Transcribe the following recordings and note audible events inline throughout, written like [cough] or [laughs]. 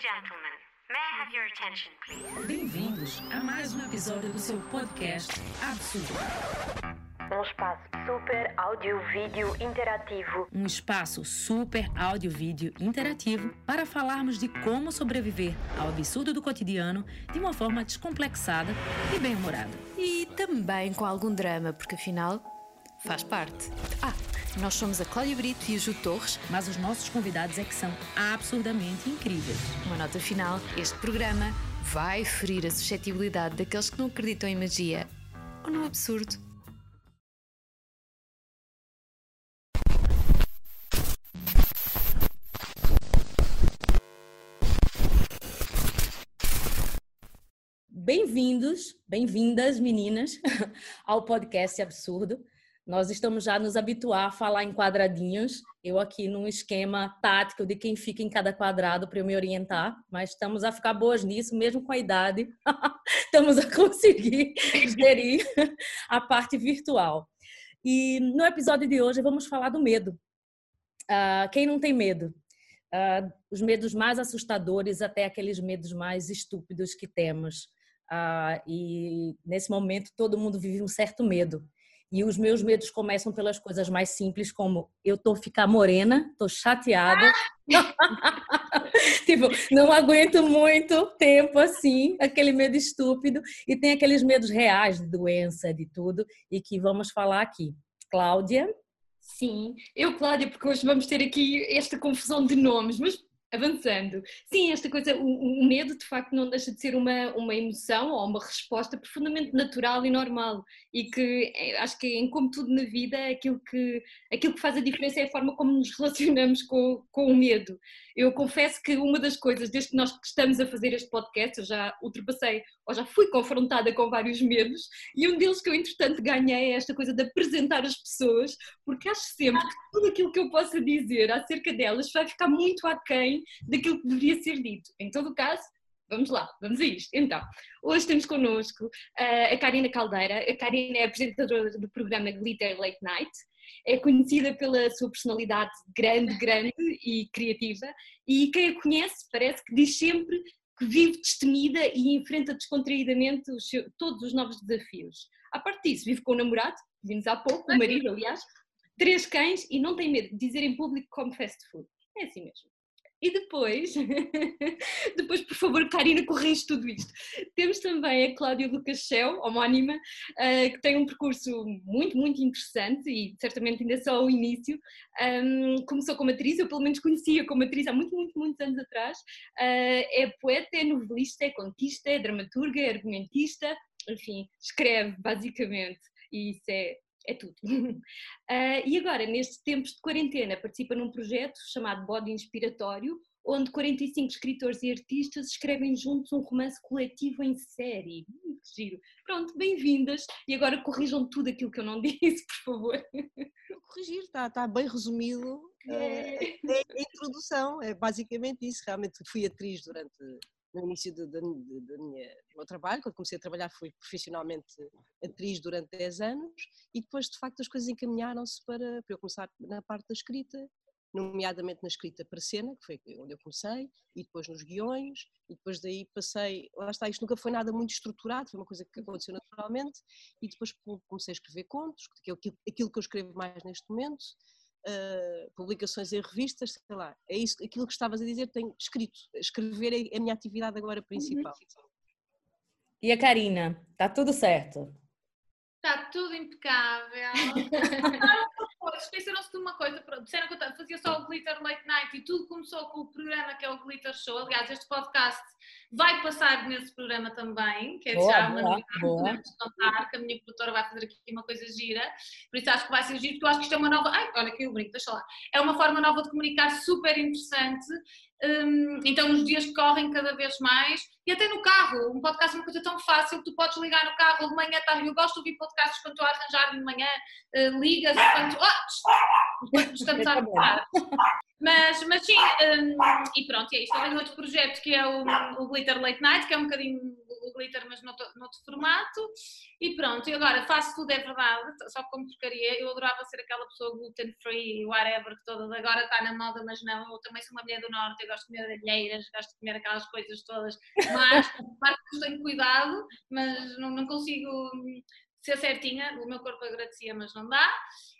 gentlemen, may I have your attention, please? Bem-vindos a mais um episódio do seu podcast Absurdo. Um espaço super áudio-vídeo interativo. Um espaço super áudio-vídeo interativo para falarmos de como sobreviver ao absurdo do cotidiano de uma forma descomplexada e bem-humorada. E também com algum drama, porque afinal faz parte. Ah, nós somos a Cláudia Brito e a Ju Torres. Mas os nossos convidados é que são absurdamente incríveis. Uma nota final: este programa vai ferir a suscetibilidade daqueles que não acreditam em magia ou no absurdo. Bem-vindos, bem-vindas, meninas, [laughs] ao podcast Absurdo. Nós estamos já nos habituar a falar em quadradinhos. Eu aqui num esquema tático de quem fica em cada quadrado para eu me orientar, mas estamos a ficar boas nisso, mesmo com a idade. [laughs] estamos a conseguir gerir a parte virtual. E no episódio de hoje vamos falar do medo. Uh, quem não tem medo? Uh, os medos mais assustadores até aqueles medos mais estúpidos que temos. Uh, e nesse momento todo mundo vive um certo medo. E os meus medos começam pelas coisas mais simples, como eu tô ficar morena, tô chateada. [laughs] tipo, não aguento muito tempo assim, aquele medo estúpido. E tem aqueles medos reais de doença, de tudo, e que vamos falar aqui. Cláudia. Sim, eu, Cláudia, porque hoje vamos ter aqui esta confusão de nomes, mas avançando. Sim, esta coisa, o, o, medo de facto não deixa de ser uma, uma emoção ou uma resposta profundamente natural e normal e que é, acho que em como tudo na vida aquilo que, aquilo que faz a diferença é a forma como nos relacionamos com, com o medo. Eu confesso que uma das coisas, desde que nós estamos a fazer este podcast, eu já ultrapassei ou já fui confrontada com vários medos e um deles que eu entretanto ganhei é esta coisa de apresentar as pessoas, porque acho sempre que tudo aquilo que eu possa dizer acerca delas vai ficar muito aquém daquilo que deveria ser dito. Em todo o caso, Vamos lá, vamos a isto. Então, hoje temos connosco uh, a Karina Caldeira. A Karina é apresentadora do programa Glitter Late Night. É conhecida pela sua personalidade grande, grande e criativa. E quem a conhece parece que diz sempre que vive destemida e enfrenta descontraídamente os seus, todos os novos desafios. A parte disso, vive com o namorado, vimos há pouco, o marido, aliás, três cães e não tem medo de dizer em público que come fast food. É assim mesmo. E depois, [laughs] depois por favor, Karina, corrige tudo isto. Temos também a Cláudia Lucas Shell, homónima, uh, que tem um percurso muito, muito interessante e certamente ainda só o início. Começou como atriz, eu pelo menos conhecia como atriz há muito, muito, muitos anos atrás. Uh, é poeta, é novelista, é contista, é dramaturga, é argumentista, enfim, escreve basicamente. E isso é é tudo. Uh, [laughs] e agora, nestes tempos de quarentena, participa num projeto chamado Body Inspiratório, onde 45 escritores e artistas escrevem juntos um romance coletivo em série. Hum, que giro. Pronto, bem-vindas. E agora corrijam tudo aquilo que eu não [laughs] disse, por favor. Corrigir, está, está bem resumido. É. é. a introdução, é basicamente isso. Realmente fui atriz durante no início do, do, do, do, meu trabalho, quando comecei a trabalhar fui profissionalmente atriz durante 10 anos e depois de facto as coisas encaminharam-se para, para eu começar na parte da escrita, nomeadamente na escrita para cena, que foi onde eu comecei, e depois nos guiões, e depois daí passei, lá está, isto nunca foi nada muito estruturado, foi uma coisa que aconteceu naturalmente, e depois comecei a escrever contos, que é aquilo que eu escrevo mais neste momento, uh, publicações em revistas, sei lá, é isso, aquilo que estavas a dizer, tenho escrito, escrever é a minha atividade agora principal. E a Karina, está tudo certo? Está tudo impecável. [laughs] Esqueceram-se de uma coisa, disseram que eu fazia só o Glitter Late Night e tudo começou com o programa que é o Glitter Show. Aliás, este podcast vai passar nesse programa também, que é boa, já uma novidade, podemos contar, que a minha produtora vai fazer aqui uma coisa gira, por isso acho que vai ser giro, porque eu acho que isto é uma nova. Ai, olha aqui o brinco, deixa lá. É uma forma nova de comunicar super interessante. Um, então, nos dias correm cada vez mais, e até no carro, um podcast é uma coisa tão fácil que tu podes ligar no carro de manhã, tá, eu gosto de ouvir podcasts quando estou a arranjar de manhã, uh, ligas enquanto, oh, enquanto estamos a arranjar. Mas, mas sim, um, e pronto, é isto. Tenho outro projeto que é o, o Glitter Late Night, que é um bocadinho o glitter, mas noutro, noutro formato. E pronto, e agora faço tudo, é verdade, só como porcaria. Eu adorava ser aquela pessoa gluten free, whatever, que todas agora está na moda, mas não. Eu também sou uma mulher do Norte, eu gosto de comer alheiras, gosto de comer aquelas coisas todas. Mas, [laughs] claro que tenho cuidado, mas não, não consigo ser certinha, o meu corpo agradecia, mas não dá.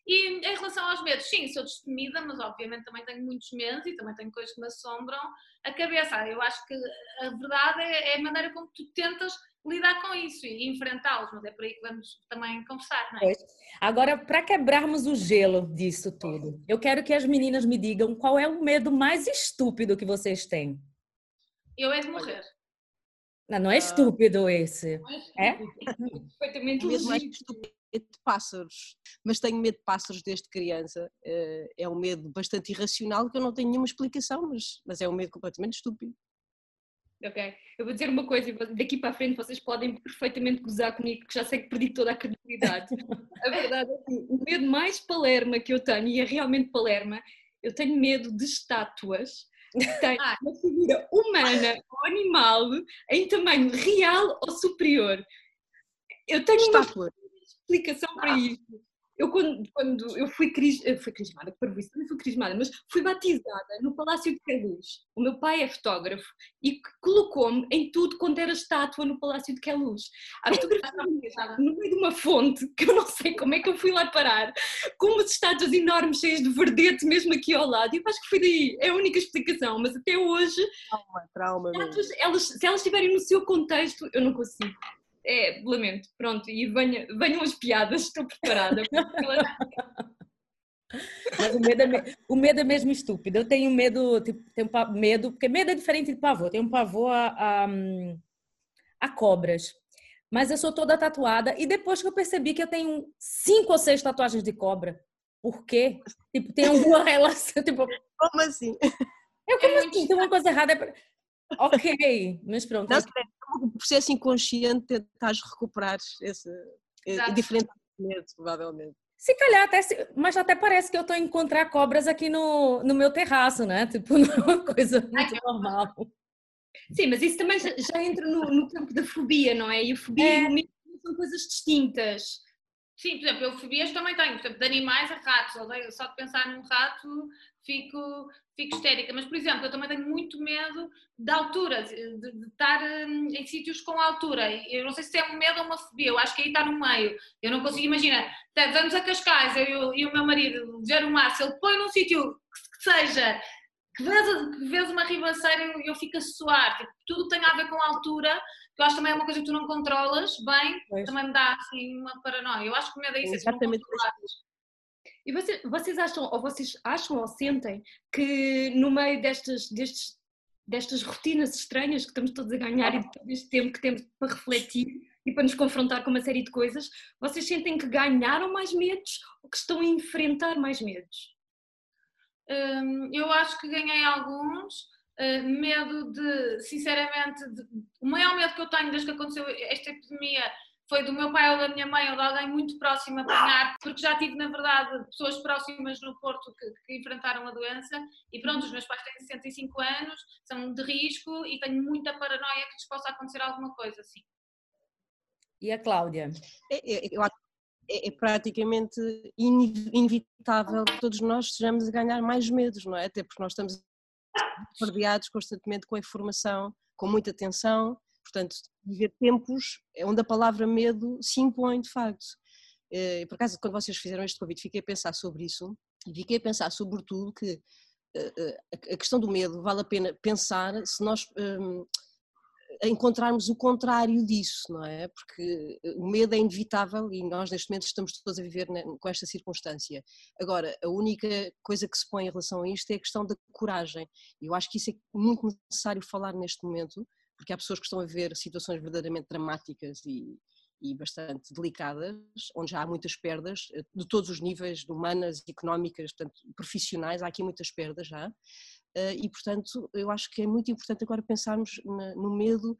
E em relação aos medos, sim, sou destemida, mas obviamente também tenho muitos medos e também tenho coisas que me assombram a cabeça. Eu acho que a verdade é, é a maneira como tu tentas lidar com isso e enfrentá-los, mas é por aí que vamos também conversar, não é? Pois. Agora, para quebrarmos o gelo disso tudo, eu quero que as meninas me digam qual é o medo mais estúpido que vocês têm. Eu é de morrer. Não, não é estúpido esse. é? é? [laughs] Perfeitamente legítimo. Medo de pássaros, mas tenho medo de pássaros desde criança. Eh, é um medo bastante irracional que eu não tenho nenhuma explicação, mas, mas é um medo completamente estúpido. Ok, eu vou dizer uma coisa, daqui para a frente vocês podem perfeitamente gozar comigo, que já sei que perdi toda a credibilidade. a verdade é que o medo mais palerma que eu tenho, e é realmente palerma, eu tenho medo de estátuas tem ah. uma figura humana ou animal em tamanho real ou superior. Eu tenho Estátua. Explicação para ah. isso eu quando, quando eu fui, cris, eu fui crismada, para isso também fui crismada, mas fui batizada no Palácio de Queluz. O meu pai é fotógrafo e colocou-me em tudo quando era estátua no Palácio de Queluz. A fotografia no meio de uma fonte, [laughs] que eu não sei como é que eu fui lá parar, com umas estátuas enormes cheias de verdete mesmo aqui ao lado. E eu acho que foi daí, é a única explicação, mas até hoje, trauma, trauma estátuas, elas, se elas estiverem no seu contexto, eu não consigo é, lamento, pronto, e venha, venham as piadas, estou preparada. [laughs] Mas o medo, é, o medo é mesmo estúpido. Eu tenho medo, tipo, tenho medo, porque medo é diferente de pavor. Eu tenho um pavor a, a, a, cobras. Mas eu sou toda tatuada e depois que eu percebi que eu tenho cinco ou seis tatuagens de cobra. Por quê? Tipo, tem alguma [laughs] relação, tipo... Como assim? Eu como é assim? Tem uma coisa errada. Ok, mas pronto. Não, o processo inconsciente tentas recuperar esse é Exato. diferente medo, provavelmente. Se calhar até, mas até parece que eu estou a encontrar cobras aqui no, no meu terraço, né? Tipo, [laughs] não é uma coisa muito Ai, normal. Sim, mas isso também já, já entra no, no, campo da fobia, não é? E a fobia é. e o medo são coisas distintas. Sim, por exemplo, eu fobias também tenho, por exemplo, de animais a ratos, só de pensar num rato fico, fico histérica. Mas, por exemplo, eu também tenho muito medo da altura, de, de estar hum, em sítios com altura. Eu não sei se é um medo ou uma fobia, eu acho que aí está no meio. Eu não consigo imaginar. Tá, vamos a Cascais, eu e o meu marido, ver o mar, se ele põe num sítio que, seja que vês, que vês uma ribanceira e eu fico a suar. Tipo, tudo tem a ver com a altura, que eu acho também é uma coisa que tu não controlas bem, pois. também me dá assim uma paranoia. Eu acho que o medo é isso. É exatamente. E vocês, vocês acham, ou vocês acham ou sentem que no meio destas, destes, destas rotinas estranhas que estamos todos a ganhar e deste tempo que temos para refletir e para nos confrontar com uma série de coisas, vocês sentem que ganharam mais medos ou que estão a enfrentar mais medos? Hum, eu acho que ganhei alguns. Uh, medo de, sinceramente, de, o maior medo que eu tenho desde que aconteceu esta epidemia foi do meu pai ou da minha mãe ou de alguém muito próximo a apanhar, porque já tive, na verdade, pessoas próximas no Porto que, que, enfrentaram a doença e pronto, os meus pais têm 65 anos, são de risco e tenho muita paranoia que lhes possa acontecer alguma coisa assim. E a Cláudia? É, é, eu acho é, é praticamente inevitável que todos nós estejamos a ganhar mais medos, não é? Até porque nós estamos [laughs] bombardeados constantemente com a informação, com muita atenção, Portanto, viver tempos onde a palavra medo se impõe de facto. Eh, por acaso, quando vocês fizeram este convite, fiquei a pensar sobre isso e fiquei a pensar, sobretudo, que eh, eh, a questão do medo vale a pena pensar se nós um, encontrarmos o contrário disso, não é? Porque o medo é inevitável e nós neste momento estamos todos a viver com esta circunstância. Agora, a única coisa que se põe em relação a isto é a questão da coragem. Eu acho que isso é muito necessário falar neste momento, porque há pessoas que estão a ver situações verdadeiramente dramáticas e, e bastante delicadas, onde já há muitas perdas eh, de todos os níveis, humanas, económicas, portanto, profissionais, há aqui muitas perdas já. Eh, e, portanto, eu acho que é muito importante agora pensarmos no medo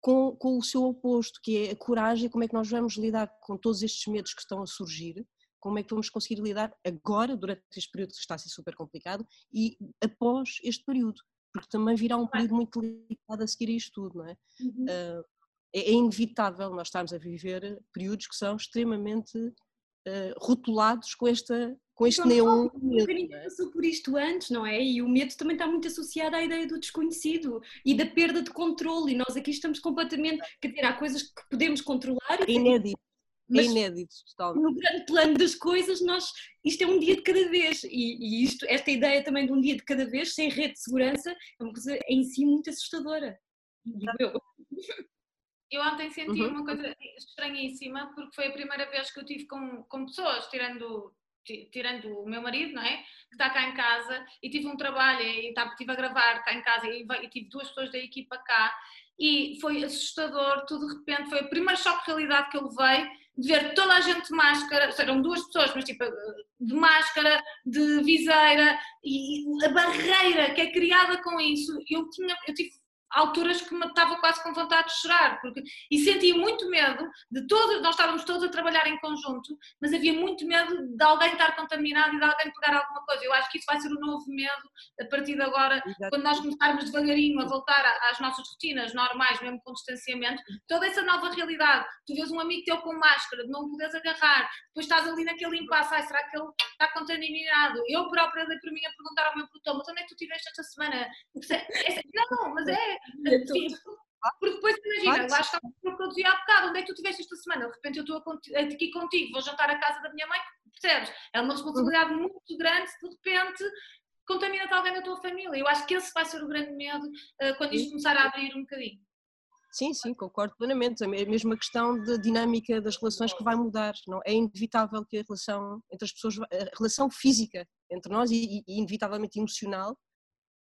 com, com o seu oposto, que é a coragem, como é que nós vamos lidar com todos estes medos que estão a surgir, como é que vamos conseguir lidar agora, durante este período que está a ser super complicado, e após este período porque também virá um período muito delicado a seguir a isto tudo, não é? Uhum. Uh, é, é inevitável nós estarmos a viver períodos que são extremamente uh, rotulados com esta com este neon. O ninguém passou por isto antes, não é? E o medo também está muito associado à ideia do desconhecido e da perda de controle. E nós aqui estamos completamente. Quer dizer, há coisas que podemos controlar. É inédito. Mas, é inédito, totalmente. No grande plano das coisas, nós, isto é um dia de cada vez. E, e isto, esta ideia também de um dia de cada vez, sem rede de segurança, é uma coisa em si muito assustadora. Eu. Eu ontem senti uhum. uma coisa estranhíssima, porque foi a primeira vez que eu tive com, com pessoas, tirando tirando o meu marido, não é? Que está cá em casa e tive um trabalho e tá, estive a gravar cá em casa e, e tive duas pessoas da equipa cá e foi assustador, tudo de repente, foi o primeiro choque de realidade que eu levei de ver toda a gente de máscara, eram duas pessoas, mas tipo de máscara, de viseira e a barreira que é criada com isso, eu tinha, eu tive alturas que me estava quase com vontade de chorar, porque, e sentia muito medo de todos, nós estávamos todos a trabalhar em conjunto, mas havia muito medo de alguém estar contaminado e de alguém pegar alguma coisa. Eu acho que isso vai ser o um novo medo a partir de agora, Exato. quando nós começarmos devagarinho a voltar às nossas rotinas normais, mesmo com distanciamento, toda essa nova realidade. Tu vês um amigo teu com máscara, de não podes agarrar, depois estás ali naquele impasse, ai, será que ele está contaminado? Eu própria dei para mim a perguntar ao meu produtor, mas onde é que tu estiveste esta semana? Não, mas é, porque depois imagina, lá está o que eu dizia há bocado, onde é que tu estiveste esta semana? De repente eu estou aqui contigo, vou jantar à casa da minha mãe, percebes? É uma responsabilidade uhum. muito grande, de repente contamina-te alguém da tua família. Eu acho que esse vai ser o grande medo uh, quando isto começar a abrir um bocadinho. Sim, sim, concordo plenamente. É mesmo a questão da dinâmica das relações que vai mudar. Não é inevitável que a relação entre as pessoas, a relação física entre nós e, e inevitavelmente emocional,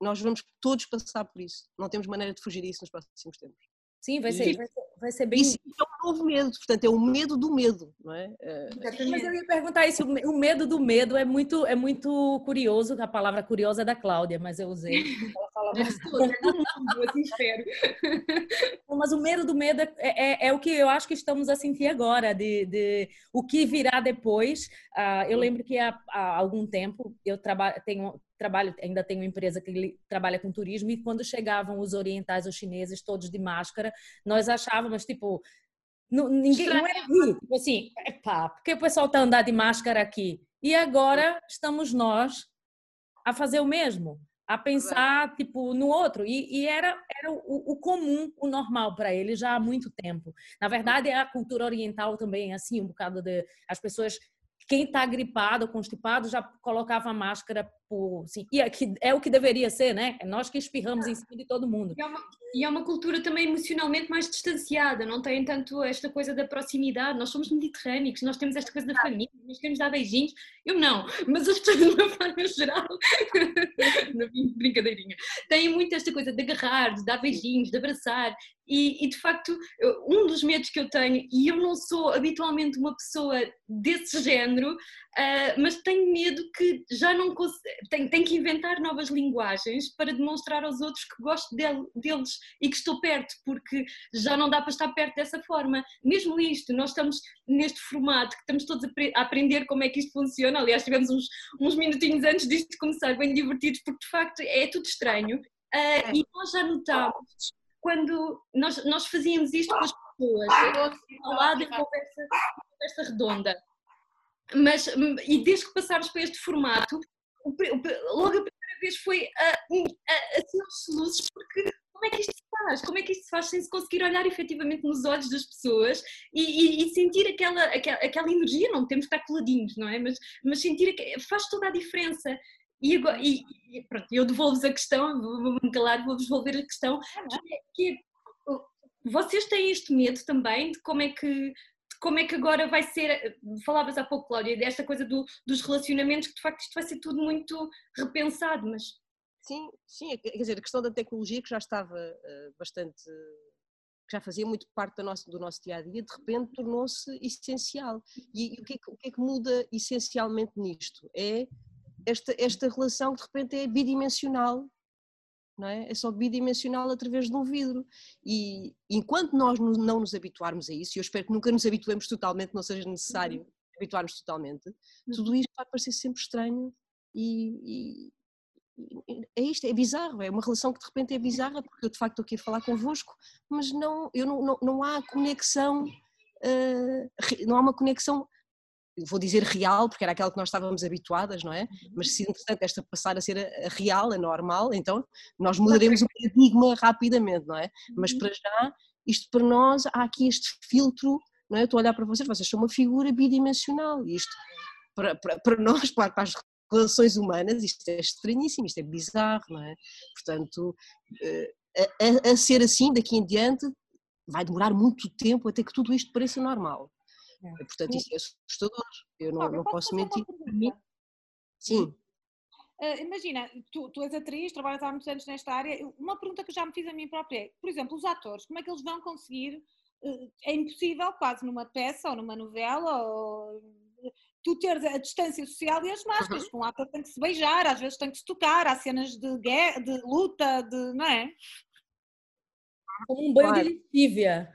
nós vamos todos passar por isso. Não temos maneira de fugir disso nos próximos tempos. Sim, vai ser, vai ser, vai ser bem. Isso é um novo medo, portanto, é o medo do medo, não é? é... Mas eu ia perguntar isso, o medo do medo é muito, é muito curioso, a palavra curiosa é da Cláudia, mas eu usei. [laughs] Ela fala [laughs] Mas o medo do medo é, é, é, o que eu acho que estamos a sentir agora, de, de o que virá depois. Uh, eu lembro que há, há algum tempo eu tenho trabalho, ainda tem uma empresa que trabalha com turismo e quando chegavam os orientais, os chineses, todos de máscara, nós achávamos tipo não, ninguém não era rir, tipo assim, epá, por que o pessoal está andando de máscara aqui? E agora estamos nós a fazer o mesmo, a pensar tipo no outro e, e era era o, o, comum, o normal para ele já há muito tempo. Na verdade, a cultura oriental também é assim, um bocado de as pessoas quem está gripado, constipado, já colocava máscara por. Assim, e é, que, é o que deveria ser, né? É nós que espirramos em cima de todo mundo. E é, uma, e é uma cultura também emocionalmente mais distanciada, não tem tanto esta coisa da proximidade. Nós somos mediterrâneos, nós temos esta coisa da família, nós queremos dar beijinhos. Eu não, mas as pessoas, [laughs] de uma forma geral, [laughs] brincadeirinha, têm muito esta coisa de agarrar, de dar beijinhos, de abraçar. E, e, de facto, um dos medos que eu tenho, e eu não sou habitualmente uma pessoa desse género, uh, mas tenho medo que já não consigo, tenho, tenho, que inventar novas linguagens para demonstrar aos outros que gosto del, deles e que estou perto, porque já não dá para estar perto dessa forma. Mesmo isto, nós estamos neste formato que estamos todos a, aprender como é que isto funciona. Aliás, tivemos uns, uns minutinhos antes disto começar bem divertidos, porque de facto é tudo estranho. Uh, e nós já notamos quando nós, nós fazíamos isto com as pessoas, ao lado em conversa, conversa redonda. Mas, e desde que passámos para este formato, logo a primeira vez foi a, a, aos soluços, porque como é que isto se faz? Como é que isto se faz sem se conseguir olhar efetivamente nos olhos das pessoas e, e, e sentir aquela, aquela, aquela, energia? Não temos que estar coladinhos, não é? Mas, mas sentir que faz toda a diferença. E, agora, e, e pronto, eu devolvo-vos a questão, vou-me calar, vou-vos devolver a questão, que é, que é, vocês têm este medo também de como é que como é que agora vai ser, falavas há pouco, Cláudia, desta coisa do, dos relacionamentos, que de facto isto vai ser tudo muito repensado, mas... Sim, sim, é quer dizer, a questão da tecnologia que já estava uh, bastante, que já fazia muito parte do nosso, do nosso dia a dia, de repente tornou-se essencial. E, e o, que é que, o que é que muda essencialmente nisto? É esta, esta relação que de repente é bidimensional, não é? é só bidimensional através de um vidro. E enquanto nós não nos habituarmos a isso, e eu espero que nunca nos habituemos totalmente, não seja necessário uhum. habituarmos totalmente, tudo uhum. isto vai parecer sempre estranho e, e, é isto, é bizarro, é uma relação que de repente é bizarra, porque eu de facto estou aqui a falar convosco, mas não, eu não, não, não há conexão, uh, não há uma conexão, vou dizer real, porque era aquela que nós estávamos habituadas, não é? Uhum. Mas se entretanto esta passar a ser a, a real, a normal, então nós mudaremos o paradigma rapidamente, não é? Mas uhum. para já, isto para nós, há aqui este filtro, não é? Eu estou a olhar para vocês, vocês são uma figura bidimensional, e isto para, para, para nós, para, para as relações humanas, isto é estranhíssimo, isto é bizarro, não é? Portanto, eh, a, a, ser assim daqui em diante vai demorar muito tempo até que tudo isto pareça normal. É. Portanto, isso é assustador. Eu não, não posso mentir. Sim. Uh, imagina, tu, tu, és atriz, trabalhas há muitos anos nesta área. Uma pergunta que eu já me fiz a mim própria é, por exemplo, os atores, como é que eles vão conseguir? Uh, é impossível, quase numa peça ou numa novela ou tu teres a distância social e as máscaras. Uhum. Um ator tem que se beijar, às vezes tem que se tocar, há cenas de guerra, de luta, de, não é? Como um banho claro. de lexívia.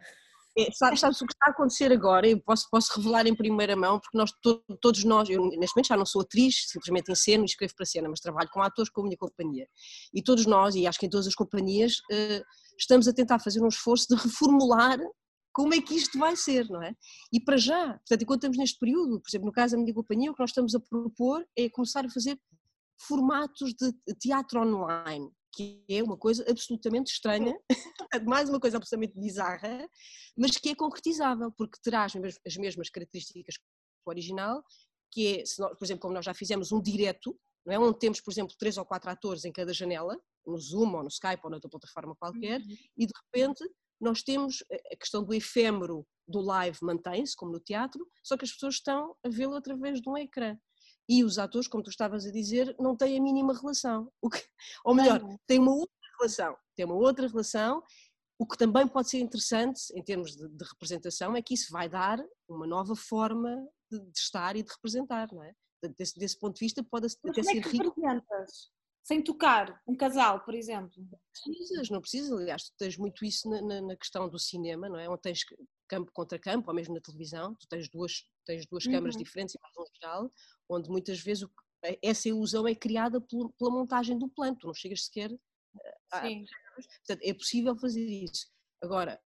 É, sabes, o que está a acontecer agora? Eu posso, posso revelar em primeira mão, porque nós, todos nós, eu neste momento já não sou atriz, simplesmente ensino e escrevo para cena, mas trabalho com atores com a minha companhia. E todos nós, e acho que em todas as companhias, uh, estamos a tentar fazer um esforço de [laughs] reformular como é que isto vai ser, não é? E para já, portanto, enquanto estamos neste período, por exemplo, no caso da minha companhia, o que nós estamos a propor é começar a fazer formatos de teatro online, que é uma coisa absolutamente estranha, [laughs] mais uma coisa absolutamente bizarra, mas que é concretizável, porque terá as mesmas características que o original, que é, nós, por exemplo, como nós já fizemos um direto, não é? onde temos, por exemplo, três ou quatro atores em cada janela, no Zoom ou no Skype ou noutra plataforma qualquer, uhum. e de repente nós temos a questão do efêmero do live mantém-se, como no teatro, só que as pessoas estão a vê-lo através de um ecrã. E os atores, como tu estavas a dizer, não têm a mínima relação. Que, ou melhor, têm uma outra relação. Têm uma outra relação. O que também pode ser interessante, em termos de, de representação, é que isso vai dar uma nova forma de, de estar e de representar, não é? Desse, desse ponto de vista, pode até ser é rico sem tocar um casal, por exemplo? Precisas, não precisas, aliás, tu tens muito isso na, na, na, questão do cinema, não é? Onde tens campo contra campo, ou mesmo na televisão, tu tens duas, tens duas uhum. câmaras diferentes e mais um geral, onde muitas vezes o, essa ilusão é criada pela, pela, montagem do plano, tu não chegas sequer a, Sim. Portanto, é possível fazer isso. Agora,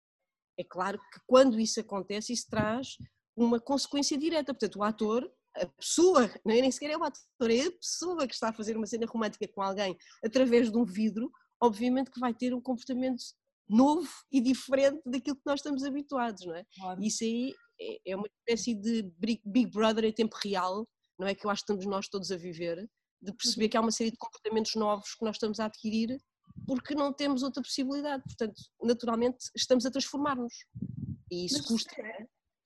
é claro que quando isso acontece, isso traz uma consequência direta, portanto, o ator a pessoa, [laughs] não é nem sequer é o ator, é a pessoa que está a fazer uma cena romântica com alguém através de um vidro, obviamente que vai ter um comportamento novo e diferente daquilo que nós estamos habituados, não é? Claro. Isso aí é, é uma espécie de Big Brother em tempo real, não é que eu acho que estamos nós todos a viver, de perceber que há uma série de comportamentos novos que nós estamos a adquirir porque não temos outra possibilidade, portanto, naturalmente estamos a transformar-nos. E isso Mas, custa.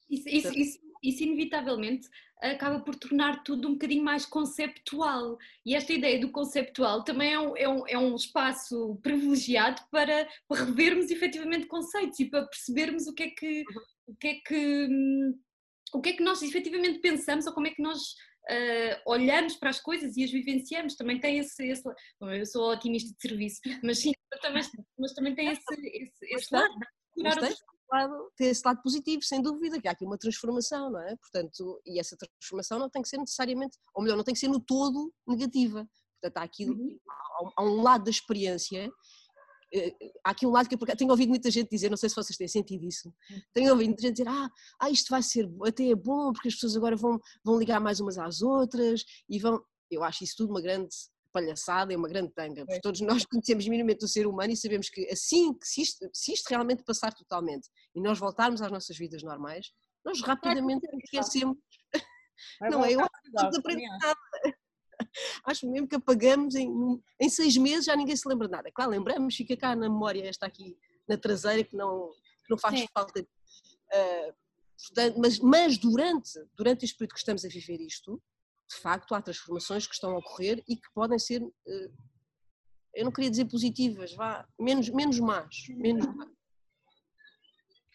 Isso, isso, isso, isso inevitavelmente acaba por tornar tudo um bocadinho mais conceptual. E esta ideia do conceptual também é um, é um, é um espaço privilegiado para, para revermos efetivamente conceitos e para percebermos o que é que, o que, é que, o que, é que nós efetivamente pensamos ou como é que nós uh, olhamos para as coisas e as vivenciamos. Também tem esse. esse bom, eu sou otimista de serviço, [laughs] mas sim, também, mas também tem esse, esse, esse lado lado, tem esse lado positivo, sem dúvida, que há aqui uma transformação, não é? Portanto, e essa transformação não tem que ser necessariamente, ou melhor, não tem que ser no todo negativa. Portanto, há aqui uhum. há, um lado da experiência há aqui um lado que eu tenho ouvido muita gente dizer, não sei se vocês têm sentido isso, tenho ouvido muita gente dizer, ah, ah isto vai ser até é bom porque as pessoas agora vão, vão ligar mais umas às outras e vão, eu acho isso tudo uma grande palhaçada, é uma grande tanga, porque todos nós conhecemos minimamente o ser humano e sabemos que assim que se isto, se isto realmente passar totalmente e nós voltarmos às nossas vidas normais, nós rapidamente esquecemos. Não é? Eu acho que nada. Acho mesmo que apagamos em, em seis meses já ninguém se lembra de nada. Claro, lembramos, fica cá na memória esta aqui na traseira que não, que não faz Sim. falta. Uh, portanto, mas, mas durante, durante este período que estamos a viver isto, de facto há transformações que estão a ocorrer e que podem ser, eh, eu não queria dizer positivas, vá, menos, menos más, menos más.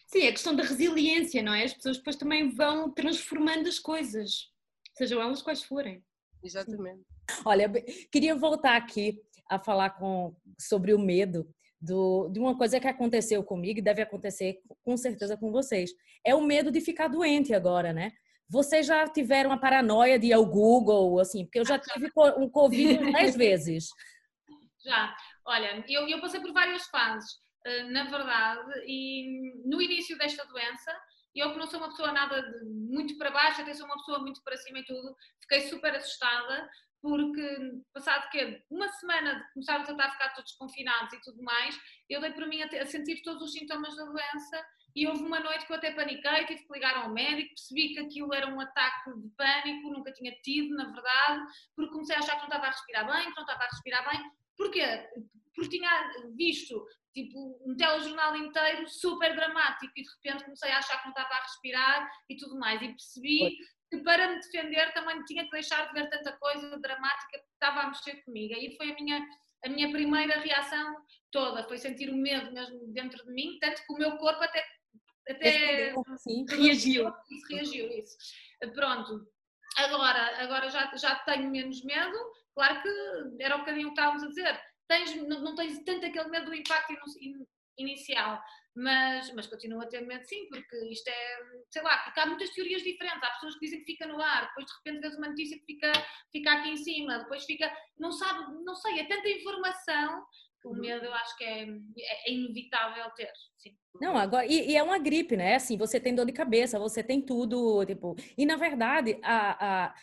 Sim, é a questão da resiliência, não é? As pessoas depois também vão transformando as coisas, sejam elas quais forem. Exatamente. Olha, queria voltar aqui a falar com, sobre o medo do, de uma coisa que aconteceu comigo e deve acontecer com certeza com vocês. É o medo de ficar doente agora, né? Vocês já tiveram a paranoia de ir ao Google, assim, porque eu já [laughs] tive um Covid dez [laughs] vezes. Já. Olha, eu, eu passei por várias fases, uh, na verdade, e no início desta doença, eu que não sou uma pessoa nada de, muito para baixo, até sou uma pessoa muito para cima e tudo, fiquei super assustada, porque passado que uma semana de começarmos a ficar todos confinados e tudo mais, eu dei para mim a, a, sentir todos os sintomas da doença e houve uma noite que eu até paniquei, tive que ligar ao médico, percebi que aquilo era um ataque de pânico, nunca tinha tido, na verdade, porque comecei a achar que não estava a respirar bem, que não estava a respirar bem. Porquê? Porque tinha visto tipo um telejornal inteiro super dramático e de repente comecei a achar que não estava a respirar e tudo mais e percebi que para me defender também tinha que deixar de ver tanta coisa dramática que estava a mexer comigo. E foi a minha, a minha primeira reação toda, foi sentir o medo mesmo dentro de mim, tanto que o meu corpo até, até Sim. reagiu. Isso, reagiu, isso. Pronto, agora, agora já, já tenho menos medo, claro que era o bocadinho que estávamos a dizer, tens, não, não tens tanto aquele medo do impacto inicial, mas, mas continuo a ter medo sim, porque isto é, sei lá, porque há muitas teorias diferentes, há pessoas que dizem que fica no ar, depois de repente vês uma notícia que fica, fica aqui em cima, depois fica, não sabe, não sei, é tanta informação que o uhum. medo eu acho que é, é, é inevitável ter, sim. Não, agora, e, e, é uma gripe, né? Assim, você tem dor de cabeça, você tem tudo, tipo, e na verdade, a, a,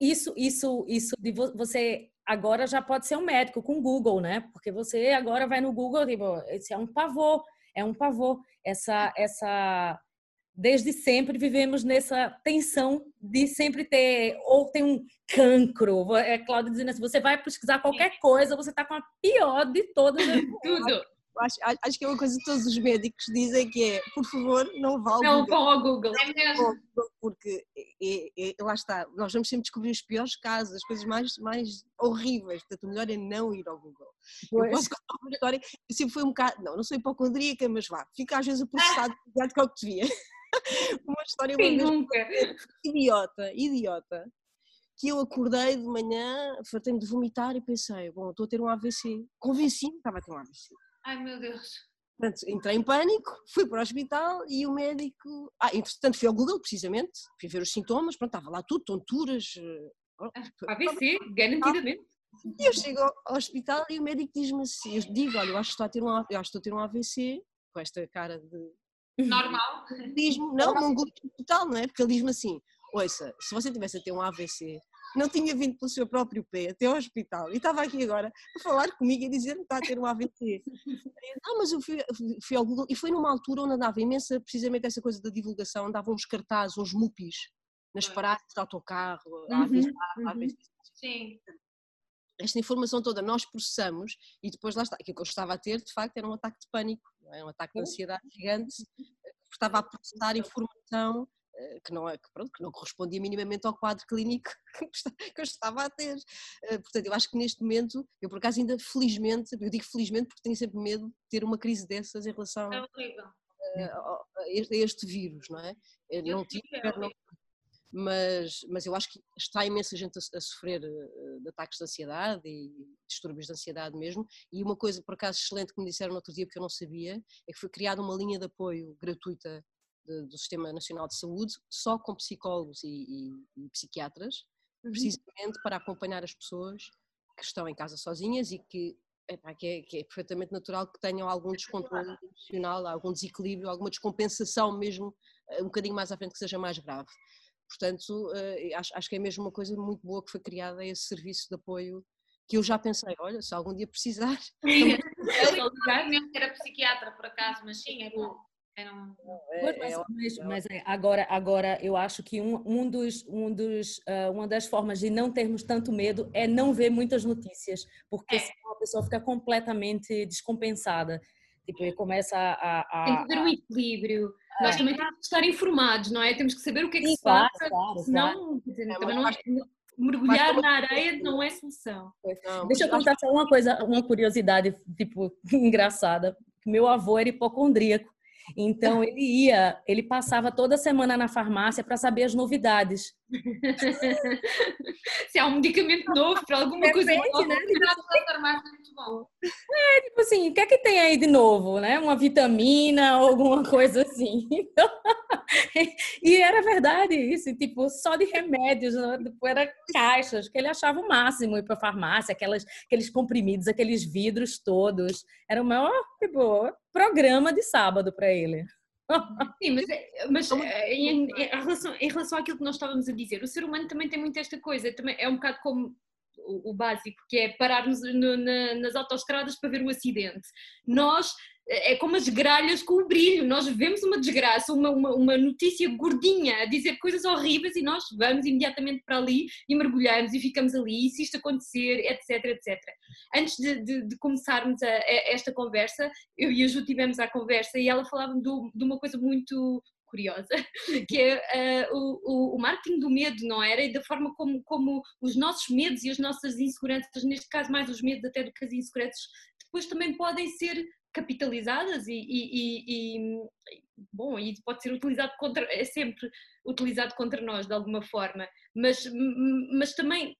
isso, isso, isso de você agora já pode ser um médico com Google, né? Porque você agora vai no Google, tipo, esse é um pavor, é um pavor. Essa, essa, desde sempre vivemos nessa tensão de sempre ter, ou tem um cancro. É Cláudia dizendo assim, você vai pesquisar qualquer coisa, você está com a pior de todas. [laughs] Tudo. Acho, acho, que é uma coisa que todos os médicos dizem que é, por favor, não vá ao não Google. Não vão ao Google. Porque é, é, é, lá está, nós vamos sempre descobrir os piores casos, as coisas mais, mais horríveis, portanto o melhor é não ir ao Google. Pois. Eu posso contar uma história, eu sempre fui um bocado, não, não sou hipocondríaca, mas vá, fica às vezes a processado ah. [laughs] do que é o que devia. [laughs] uma história Sim, uma nunca. idiota, idiota, que eu acordei de manhã, fartei-me de vomitar e pensei, bom, estou a ter um AVC. Convenci-me que estava a ter um AVC. Ai meu Deus. Portanto, entrei em pânico, fui para o hospital e o médico. Ah, entretanto fui ao Google, precisamente, fui ver os sintomas, pronto, estava lá tudo, tonturas. Eh, ah, AVC, garantidamente. E eu chego ao hospital e o médico diz-me assim: eu digo, olha, eu acho que estou a ter um, eu acho que estou a ter um AVC, com esta cara de. [laughs] Normal. Diz-me, não, não total, não é? Porque ele diz-me assim: ouça, se você tivesse a ter um AVC, não tinha vindo pelo seu próprio pé até ao hospital. E estava aqui agora a falar comigo e dizer que está a ter um AVC. [laughs] ah, mas eu fui, fui, ao Google. E foi numa altura onde andava imensa, precisamente essa coisa da divulgação, andavam uns cartazes, uns mupis nas paradas de autocarro, uhum, uhum. Sim. Esta informação toda nós processamos e depois lá está, aquilo que eu estava a ter de facto era um ataque de pânico, é? um ataque de ansiedade gigante, estava a processar informação que não, é, que, pronto, que não correspondia minimamente ao quadro clínico [laughs] que eu estava a ter. Eh, portanto, eu acho que neste momento, eu por acaso ainda felizmente, eu digo felizmente porque tenho sempre medo de ter uma crise dessas em relação é a, a, este vírus, não é? Eu não tive, não, mas, mas eu acho que está imensa gente a, a, sofrer eh, de ataques de ansiedade e distúrbios de ansiedade mesmo. E uma coisa, por acaso, excelente que me disseram no outro dia, porque eu não sabia, é que foi criada uma linha de apoio gratuita de, do Sistema Nacional de Saúde, só com psicólogos e, e, e psiquiatras, uhum. precisamente para acompanhar as pessoas que estão em casa sozinhas e que, epá, que, é, que, é, perfeitamente natural que tenham algum descontrole emocional, algum desequilíbrio, alguma descompensação mesmo, eh, um bocadinho mais à frente que seja mais grave. Portanto, uh, acho, acho que é mesmo uma coisa muito boa que foi criada esse serviço de apoio que eu já pensei, olha, se algum dia precisar. [laughs] Sim, [laughs] eu era psiquiatra por acaso, mas sim, é bom. É, mas, mas, mas é, agora, agora eu acho que um, um dos, um dos, uh, uma das formas de não termos tanto medo é não ver muitas notícias, porque é. senão a pessoa fica completamente descompensada. Tipo, começa a, a, Tem que haver um equilíbrio. É. Nós também temos que estar informados, não é? Temos que saber o que é que Sim, se claro, passa, claro, senão claro. também não, [laughs] mergulhar na areia não é solução. Não, Deixa eu contar só uma coisa, uma curiosidade, tipo, [laughs] engraçada. Meu avô era hipocondríaco. Então ele ia, ele passava toda semana na farmácia para saber as novidades. [laughs] Se há um medicamento novo para alguma coisa nova, né? farmácia é muito bom. É, tipo assim, o que é que tem aí de novo, né? Uma vitamina ou alguma coisa assim. Então, [laughs] e era verdade isso, tipo, só de remédios, né? tipo, era caixas, que ele achava o máximo ir para a farmácia, aquelas, aqueles comprimidos, aqueles vidros todos. Era o maior tipo, programa de sábado para ele. [laughs] Sim, mas, é, mas é, em, em, relação, em relação àquilo que nós estávamos a dizer, o ser humano também tem muito esta coisa, também é um bocado como o, o básico, que é pararmos no, na, nas autoestradas para ver o acidente. Nós é como as gralhas com o brilho. Nós vemos uma desgraça, uma, uma, uma, notícia gordinha a dizer coisas horríveis e nós vamos imediatamente para ali e mergulhamos e ficamos ali. E se isto acontecer, etc, etc. Antes de, de, de começarmos a, a esta conversa, eu e a Ju tivemos a conversa e ela falava de uma coisa muito curiosa, [laughs] que é uh, o, o, marketing do medo, não era? E da forma como, como os nossos medos e as nossas inseguranças, neste caso mais os medos até do que as inseguranças, depois também podem ser capitalizadas e, e, e, bom, e pode ser utilizado contra, é sempre utilizado contra nós de alguma forma, mas, mas também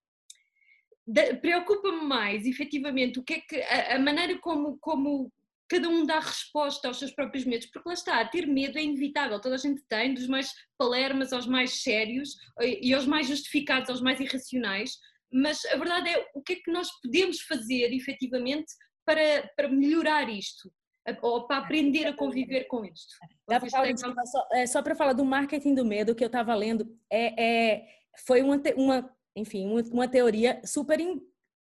preocupa-me mais, efetivamente, o que é que a, a, maneira como, como cada um dá resposta aos seus próprios medos, porque lá está, ter medo é inevitável, toda a gente tem, dos mais palermas aos mais sérios e aos mais justificados, aos mais irracionais, mas a verdade é o que é que nós podemos fazer efetivamente para, para melhorar isto? Ou para aprender a conviver com isto? Só, é, só para falar do marketing do medo que eu estava lendo, é, é, foi uma, uma, enfim, uma, uma teoria super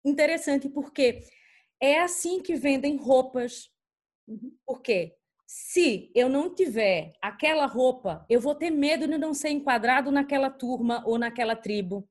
interessante, porque é assim que vendem roupas. Uhum. Por quê? Se eu não tiver aquela roupa, eu vou ter medo de não ser enquadrado naquela turma ou naquela tribo.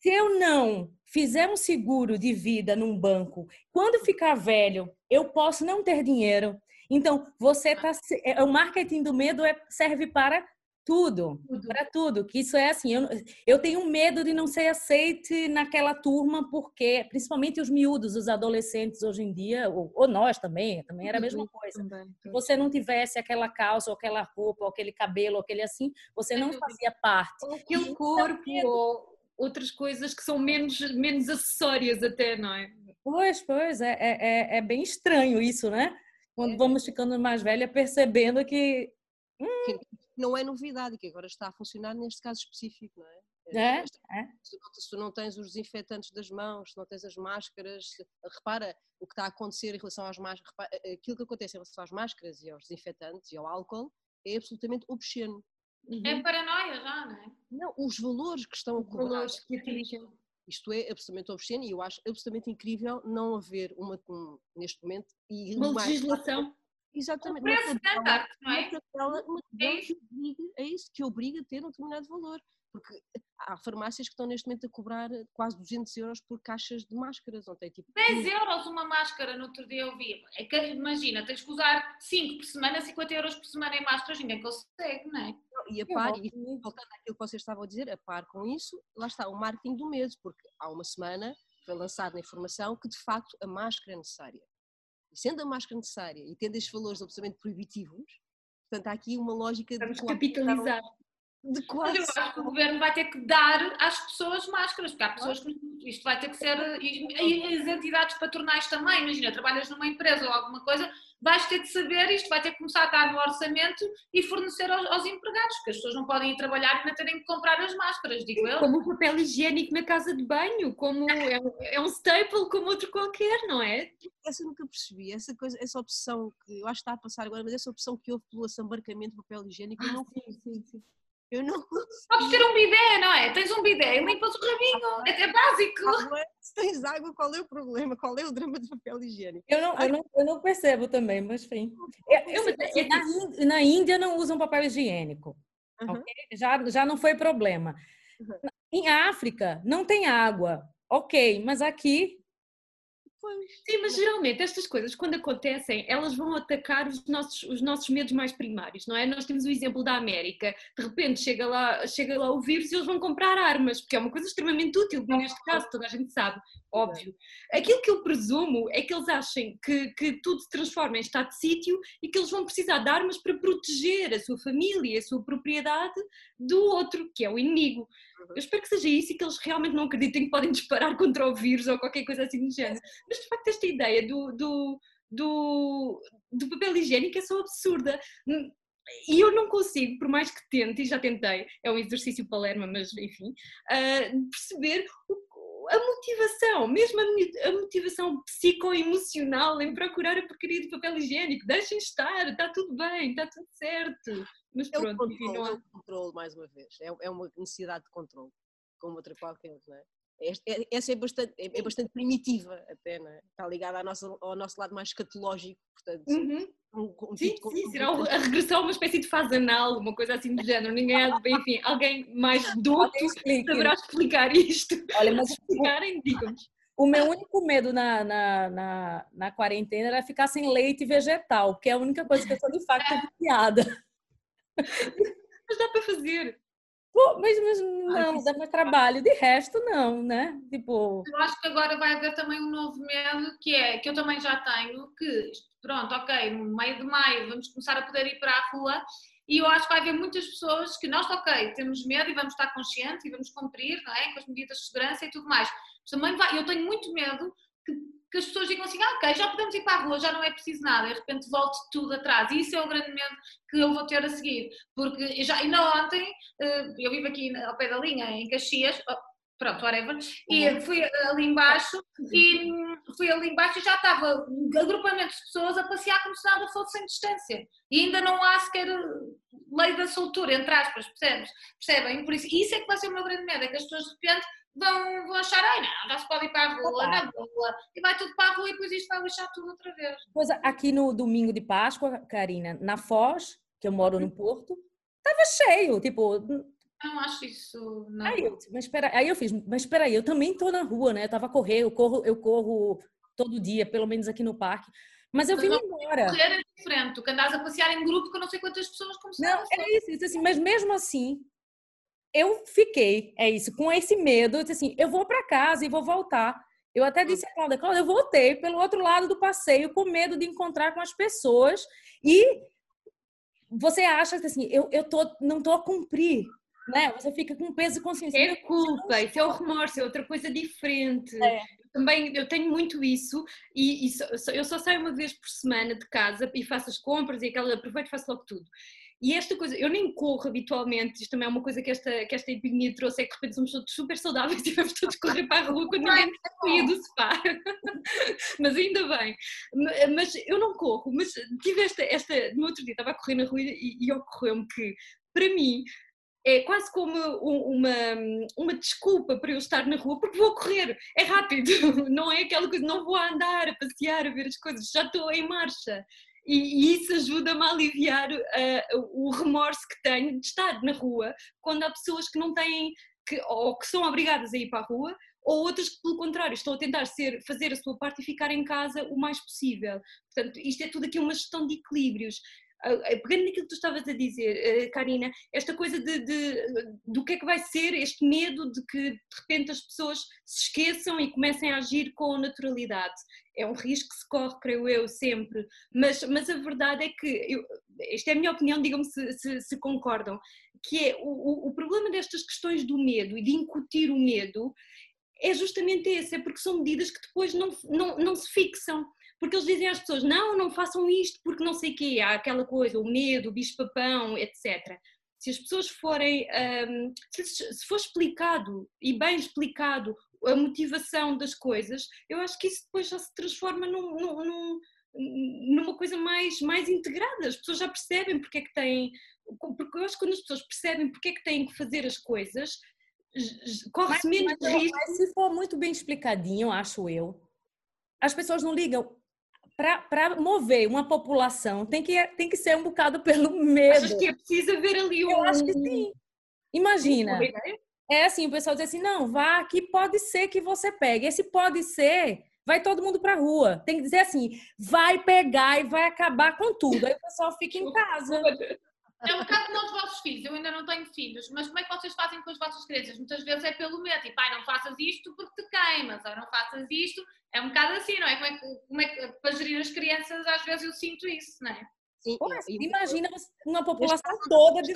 Se eu não fizer um seguro de vida num banco, quando ficar velho, eu posso não ter dinheiro. Então, você tá é, o marketing do medo é, serve para tudo, tudo, para tudo. Que isso é assim, eu, eu tenho medo de não ser aceite naquela turma porque, principalmente os miúdos, os adolescentes hoje em dia, ou, ou nós também, também era a mesma coisa. Se você não tivesse aquela calça, ou aquela roupa, ou aquele cabelo, ou aquele assim, você não fazia parte. Ou aquele corpo, ou outras coisas que são menos, menos acessórias até, não é? Pois, pois, é, é, é, é bem estranho isso, né? Quando é. vamos ficando mais velha, percebendo que... Hum. Não é novidade, que agora está a funcionar neste caso específico, não é? É, é. Se tu não tens os desinfetantes das mãos, se não tens as máscaras, repara o que está a acontecer em relação às máscaras, repara, aquilo que acontece em relação às máscaras e aos desinfetantes e ao álcool é absolutamente obsceno. Uhum. É paranoia já, não é? Não, os valores que estão a cobrar. que atingem. Isto é absolutamente obsceno e eu acho absolutamente incrível não haver uma, um, neste momento, e uma legislação. Exatamente. Um preço standard, não é? Uma tabela, é, isso. Que obriga, é isso que obriga a ter um determinado valor. Porque há farmácias que estão neste momento a cobrar quase 200 euros por caixas de máscaras. Não tem, tipo, 10 euros uma máscara, no outro dia eu vi. É que, imagina, tens que usar 5 por semana, 50 euros por semana em máscaras, ninguém consegue, não é? E a par, e voltando àquilo que vocês estavam a dizer, a par com isso, lá está o marketing do medo, porque há uma semana foi lançada a informação que de facto a máscara é necessária. E sendo a máscara necessária e tendo estes valores absolutamente proibitivos, portanto há aqui uma lógica Vamos de capitalizar de quase. Eu acho que o governo vai ter que dar às pessoas máscaras, porque há pessoas que isto vai ter que ser. E as entidades patronais também, imagina, trabalhas numa empresa ou alguma coisa, vais ter de saber, isto vai ter que começar a estar no orçamento e fornecer aos, aos empregados, porque as pessoas não podem ir trabalhar e não terem que comprar as máscaras, digo eu. Como o papel higiênico na casa de banho, como [laughs] é um, é um staple como outro qualquer, não é? Essa eu nunca percebi, essa, coisa, essa opção que eu acho que está a passar agora, mas essa opção que houve pelo assambarcamento de papel higiênico, ah, eu não sim, sim, sim. Eu não [laughs] Podes ter um bidé, não é? Tens um bidé e limpas o rabinho. É, é básico. Se tens água, qual é o problema? Qual é o drama de papel higiênico? Eu não, eu não, eu não percebo também, mas enfim. Eu, eu, na, Índia, na Índia não usam papel higiênico. Uhum. Okay? Já, já não foi problema. Uhum. Em África não tem água. Ok, mas aqui Sim, mas geralmente estas coisas, quando acontecem, elas vão atacar os nossos, os nossos medos mais primários, não é? Nós temos o exemplo da América, de repente chega lá, chega lá o vírus e eles vão comprar armas, porque é uma coisa extremamente útil, neste caso, toda a gente sabe, óbvio. Aquilo que eu presumo é que eles achem que, que tudo se transforma em estado de sítio e que eles vão precisar de armas para proteger a sua família, a sua propriedade do outro, que é o inimigo. Eu espero que seja isso e que eles realmente não acreditem que podem disparar [laughs] contra o vírus ou qualquer coisa assim do género. Mas de facto, esta ideia do, do, do, do papel higiênico é só absurda. e eu não consigo, por mais que tente, e já tentei, é um exercício palerma, mas enfim, uh, perceber o, a motivação, mesmo a, motivação psicoemocional em procurar a porcaria de papel higiênico. Deixem estar, está tudo bem, está tudo certo. Mas é pronto, o controle, é o controle, mais uma vez. É, é uma necessidade de controle, como outra qualquer, não é? É- Essa é bastante, é, é bastante primitiva até, não é? Está ligada à nossa, ao nosso lado mais escatológico, portanto, Uhum. um, um Sim, tipo sim, será o- a regressão a uma espécie de fase anal, uma coisa assim do género. Ninguém de, enfim, alguém mais duto Explique. saberá explicar isto. Olha, mas o, Explicarem, digam-nos. o meu único medo na, na, na, na quarentena era ficar sem leite vegetal, que é a única coisa que eu sou de facto [laughs] viciada. Mas dá para fazer. Pô, mas, mas não, dá mais trabalho. De resto, não, né? Tipo, Eu acho que agora vai haver também um novo medo, que é, que eu também já tenho, que pronto, ok, no meio de maio vamos começar a poder ir para a rua e eu acho que vai haver muitas pessoas que nós, ok, temos medo e vamos estar conscientes e vamos cumprir, não é? Com as medidas de segurança e tudo mais. Mas também vai, eu tenho muito medo que, as pessoas digam assim, ah, ok, já podemos ir para a rua, já não é preciso nada, e de repente volte tudo atrás. E isso é o grande medo que eu vou ter a seguir. Porque já, ainda ontem, eh, eu vivo aqui ao pé da linha, em Caxias, oh, pronto, whatever, e fui ali embaixo e hum, fui ali embaixo e já estava um agrupamento de pessoas a passear como se nada fosse sem distância. E ainda não há sequer eh, lei da soltura, entre aspas, percebes? Percebem? Por isso, isso é que vai ser o meu grande medo, é que as pessoas de repente vão, vão achar, ai não, já se pode ir para a rua, na boa, e vai tudo para a rua e depois isto vai lixar tudo outra vez. coisa aqui no domingo de Páscoa, Karina, na Foz, que eu moro no Porto, tava cheio, tipo, não acho isso. Não. Aí eu, mas espera, aí eu fiz, mas espera aí, eu também tô na rua, né? Eu tava a correr, eu corro, eu corro todo dia, pelo menos aqui no parque. Mas eu vim embora. Correr é diferente, tu que andas a passear em grupo com não sei quantas pessoas como se Não, é isso, isso assim, mas mesmo assim, eu fiquei, é isso, com esse medo, eu disse assim, eu vou para casa e vou voltar. Eu até disse a Cláudia, Cláudia, eu voltei pelo outro lado do passeio com medo de encontrar com as pessoas e você acha que assim, eu, eu tô, não tô a cumprir, né? Você fica com peso de consciência. É culpa, isso é o remorso, é outra coisa diferente. É. Também eu tenho muito isso e, e só- eu só saio uma vez por semana de casa e faço as compras e aquela aproveito e faço logo tudo. E esta coisa, eu nem corro habitualmente, isto também é uma coisa que esta, que esta epidemia trouxe, é que de repente somos todos super saudáveis [laughs] e vamos todos correr para a rua quando ninguém saía do sofá. [laughs] mas ainda bem. Ma- Mas eu não corro, mas tive esta, esta no outro dia estava a correr na rua e, e ocorreu-me que, para mim, é quase como um- uma, uma desculpa para eu estar na rua, porque vou correr, é rápido, [laughs] não é aquela coisa, não vou andar, a passear, a ver as coisas, já estou em marcha. E, e isso ajuda-me a aliviar ah, o remorso que tenho de estar na rua quando há pessoas que não têm, que, ou que são obrigadas a ir para a rua, ou outras que, pelo contrário, estão a tentar ser, fazer a sua parte e ficar em casa o mais possível. Portanto, isto é tudo aqui uma gestão de equilíbrios. Ah, ah, Pegando naquilo que tu estavas a dizer, ah, Karina, esta coisa de, de- do que é que vai ser, este medo de que de repente as pessoas se esqueçam e comecem a agir com naturalidade. É um risco que se corre, creio eu, sempre. Mas, mas a verdade é que, eu, esta é a minha opinião, digam-me se, se- se concordam, que é o, o- problema destas questões do medo e de incutir o medo é justamente esse, é porque são medidas que depois não, não, não se fixam. Porque eles dizem às pessoas, não, não façam isto porque não sei o quê, há aquela coisa, o medo, o bicho-papão, etc. Se as pessoas forem, hum, se, for explicado e bem explicado a motivação das coisas, eu acho que isso depois já se transforma num- num- num- numa coisa mais, mais integrada. As pessoas já percebem porque é que têm. Porque eu acho que quando as pessoas percebem porque é que têm que fazer as coisas, corre-se menos Mas, risco. mas se for muito bem explicadinho, acho eu, as pessoas não ligam. Para mover uma população, tem que, tem que ser um bocado pelo medo. Achas que é preciso haver ali um. Eu acho que sim. Imagina. Ideia? É assim, o pessoal diz assim, não, vá, aqui pode ser que você pegue. Esse pode ser, vai todo mundo pra rua. Tem que dizer assim, vai pegar e vai acabar com tudo. Aí o pessoal fica em casa. [laughs] É um bocado como os vossos filhos, eu ainda não tenho filhos, mas como é que vocês fazem com as vossas crianças? Muitas vezes é pelo medo, tipo, pai, não faças isto porque te queimas, ou não faças isto, é um bocado assim, não é? Como é que, como é que para gerir as crianças, às vezes eu sinto isso, não é? Sim, Pô, e- e- Imagina uma população toda de...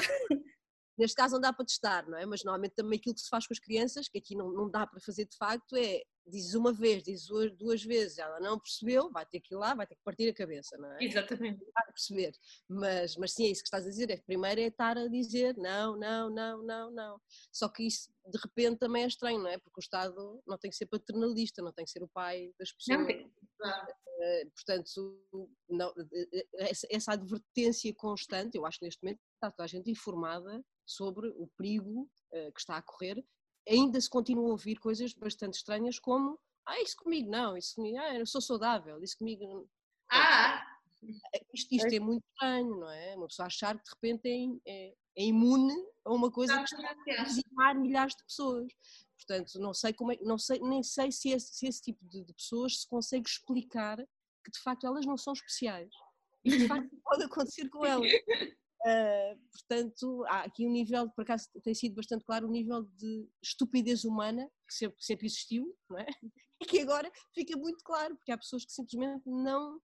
neste caso não dá para testar, não é? Mas normalmente também aquilo que se faz com as crianças, que aqui não, não dá para fazer de facto, é dizes uma vez, dizes duas vezes, ela não percebeu, vai ter que ir lá, vai ter que partir a cabeça, não é? Exatamente. Vai perceber. Mas, mas sim, é isso que estás a dizer, é que primeiro é estar a dizer não, não, não, não, não. Só que isso de repente também é estranho, não é? Porque o Estado não tem que ser paternalista, não tem que ser o pai das pessoas. Não, eh, portanto, não, eh, eh, essa advertência constante, eu acho que neste momento está toda a gente informada sobre o perigo que está a correr ainda se continua a ouvir coisas bastante estranhas como ah, isso comigo não, isso comigo, ah, eu sou saudável, isso comigo Ah! Isto, isto é muito estranho, não é? Uma pessoa achar que de repente é, é, é imune a uma coisa que está a dizimar milhares de pessoas. Portanto, não sei como é, não sei, nem sei se esse, se esse tipo de, de, pessoas se consegue explicar que de facto elas não são especiais. E de facto [laughs] pode acontecer com elas. Uh, portanto, há aqui um nível, por acaso tem sido bastante claro, um nível de estupidez humana que sempre, sempre existiu, não é? [laughs] E que agora fica muito claro, porque há pessoas que simplesmente não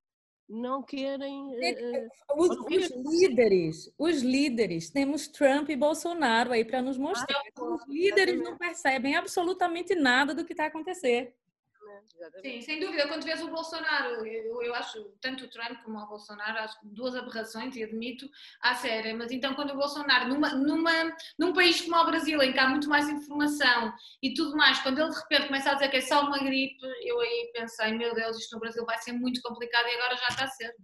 não querem. Uh, os, os, líderes, os líderes, temos Trump e Bolsonaro aí para nos mostrar. Ah, os líderes não percebem absolutamente nada do que está acontecendo. Sim, sem dúvida. Quando vês o Bolsonaro, eu, eu acho, tanto o Trump como o Bolsonaro, acho duas aberrações, e admito, à séria. Mas então, quando o Bolsonaro, numa, numa, num país como o Brasil, em que há muito mais informação e tudo mais, quando ele de repente começa a dizer que é só uma gripe, eu aí pensei, meu Deus, isto no Brasil vai ser muito complicado e agora já está a ser.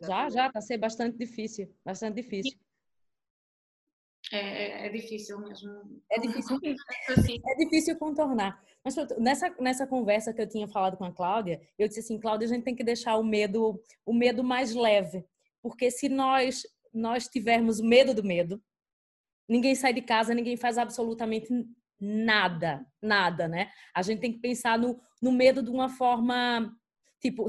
Já, já, está a ser bastante difícil, bastante difícil. É, é, é, difícil mesmo. É difícil, [laughs] assim. é difícil contornar. Mas nessa, nessa conversa que eu tinha falado com a Cláudia, eu disse assim, Cláudia, a gente tem que deixar o medo, o medo mais leve. Porque se nós, nós tivermos medo do medo, ninguém sai de casa, ninguém faz absolutamente nada, nada, né? A gente tem que pensar no, no medo de uma forma, tipo,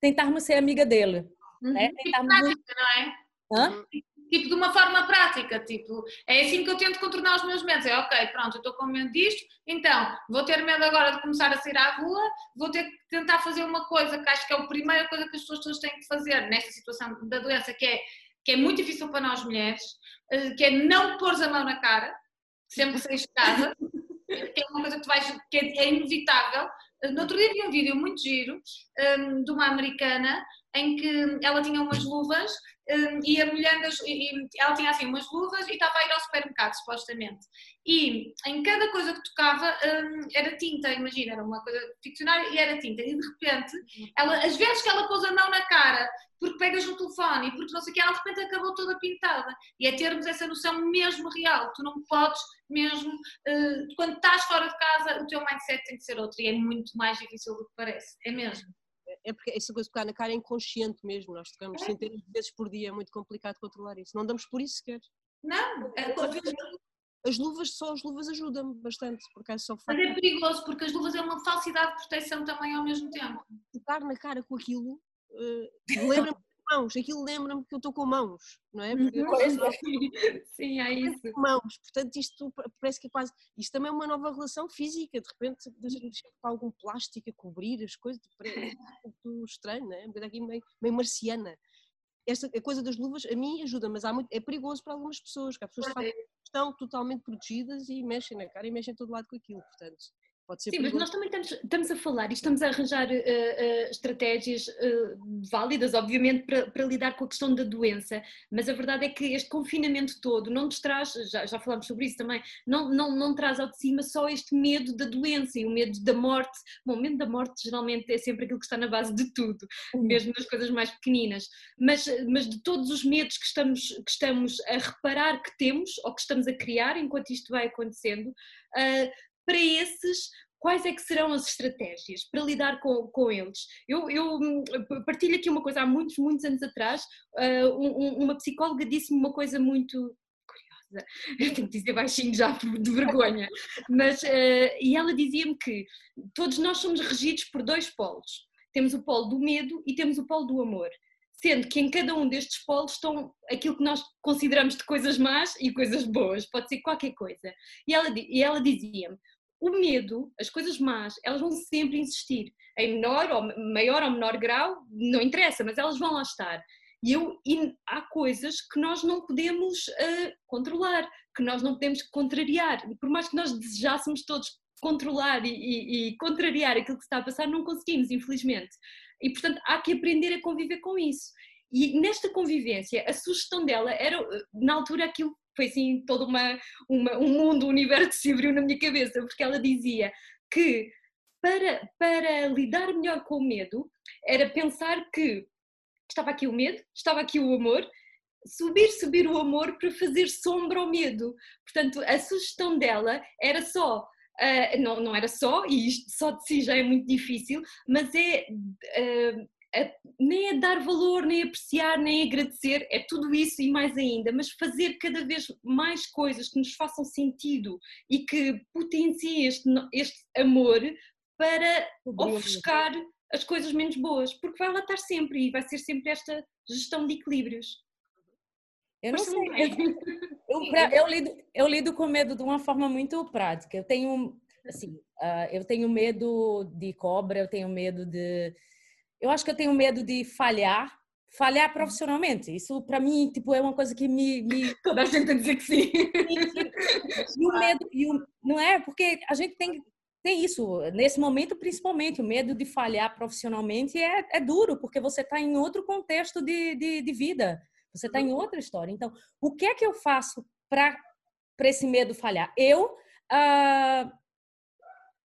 tentarmos ser amiga dele. Uhum. Né? Tentarmos... Não é? Hã? Tipo, de uma forma prática, tipo, é assim que eu tento contornar os meus medos, é ok, pronto, eu estou com medo disto, então, vou ter medo agora de começar a sair à rua, vou ter que tentar fazer uma coisa que acho que é a primeira coisa que as pessoas têm que fazer nesta situação da doença, que é, que é muito difícil para nós mulheres, eh, que é não pôr a mão na cara, sempre que saís de casa, que é uma coisa que vais, que é, é inevitável. No outro dia vi um vídeo muito giro um, eh, de uma americana em que ela tinha umas luvas um, e a mulher das, e, ela tinha assim umas luvas e estava a ir ao supermercado, supostamente. E em cada coisa que tocava um, era tinta, imagina, era uma coisa ficcionária e era tinta. E de repente, ela, às vezes que ela pôs a mão na cara porque pegas no telefone e porque não sei o que, ela de repente acabou toda pintada. E é termos essa noção mesmo real. Tu não podes mesmo, uh, quando estás fora de casa, o teu mindset tem que ser outro e é muito mais difícil do que parece. É mesmo é porque essa coisa de tocar na cara é inconsciente mesmo, nós tocamos é. centenas de vezes por dia, é muito complicado controlar isso, não damos por isso sequer. Não, é, as luvas, só as luvas ajudam-me bastante, porque só Mas é perigoso, porque as luvas é uma falsidade de proteção também ao mesmo tempo. Tocar na cara com aquilo uh, lembra-me [laughs] mãos, aquilo lembra-me que eu estou com mãos, não é? Porque uhum. [laughs] Sim, é isso. Mãos, portanto isto parece que é quase, isto também é uma nova relação física, de repente deixa com algum plástico a cobrir as coisas, [laughs] é muito estranho, não é? Uma aqui meio, meio marciana. Esta a coisa das luvas a mim ajuda, mas há muito, é perigoso para algumas pessoas, que há pessoas que estão totalmente protegidas e mexem na cara e mexem todo lado com aquilo, portanto Pode ser Sim, mas nós também estamos, estamos, a falar e estamos a arranjar uh, uh, estratégias uh, válidas, obviamente, para, para, lidar com a questão da doença, mas a verdade é que este confinamento todo não nos traz, já, já falámos sobre isso também, não, não, não traz ao de cima só este medo da doença e o medo da morte. Bom, o medo da morte geralmente é sempre aquilo que está na base de tudo, mesmo nas coisas mais pequeninas, mas, mas de todos os medos que estamos, que estamos a reparar que temos ou que estamos a criar enquanto isto vai acontecendo, para esses, quais é que serão as estratégias para lidar com, com eles? Eu, eu hum, partilho aqui uma coisa, há muitos, muitos anos atrás, um, uma psicóloga disse-me uma coisa muito curiosa, [laughs] eu tenho que dizer baixinho já de vergonha, mas, uh, e ela dizia-me que todos nós somos regidos por dois polos, temos o polo do medo e temos o polo do amor sendo que em cada um destes polos estão aquilo que nós consideramos de coisas más e coisas boas, pode ser qualquer coisa. E ela, e ela dizia-me: o medo, as coisas más, elas vão sempre existir, em menor ou maior ou menor grau, não interessa, mas elas vão lá estar. E, eu, e há coisas que nós não podemos uh, controlar, que nós não podemos contrariar. Por mais que nós desejássemos todos controlar e, e, e contrariar aquilo que está a passar, não conseguimos, infelizmente. E, portanto, há que aprender a conviver com isso. E nesta convivência, a sugestão dela era, na altura, aquilo foi assim todo uma, uma, um mundo, um universo se abriu na minha cabeça, porque ela dizia que para, para lidar melhor com o medo, era pensar que estava aqui o medo, estava aqui o amor, subir, subir o amor para fazer sombra ao medo. Portanto, a sugestão dela era só Uh, não, não era só, e isto só de si já é muito difícil, mas é uh, nem é dar valor, nem apreciar, nem agradecer, é tudo isso e mais ainda, mas fazer cada vez mais coisas que nos façam sentido e que potenciem este, este amor para ofuscar as coisas menos boas, porque vai lá estar sempre e vai ser sempre esta gestão de equilíbrios. Eu não sei. [laughs] Eu, eu, lido, eu lido com medo de uma forma muito prática. Eu tenho, assim, uh, eu tenho medo de cobra, eu tenho medo de. Eu acho que eu tenho medo de falhar, falhar profissionalmente. Isso para mim tipo é uma coisa que me, me... [laughs] toda a gente tem que dizer que sim. E [laughs] o medo, e o... não é porque a gente tem tem isso nesse momento principalmente o medo de falhar profissionalmente é, é duro porque você está em outro contexto de, de, de vida. Você está em outra história. Então, o que é que eu faço para esse medo falhar? Eu, ah,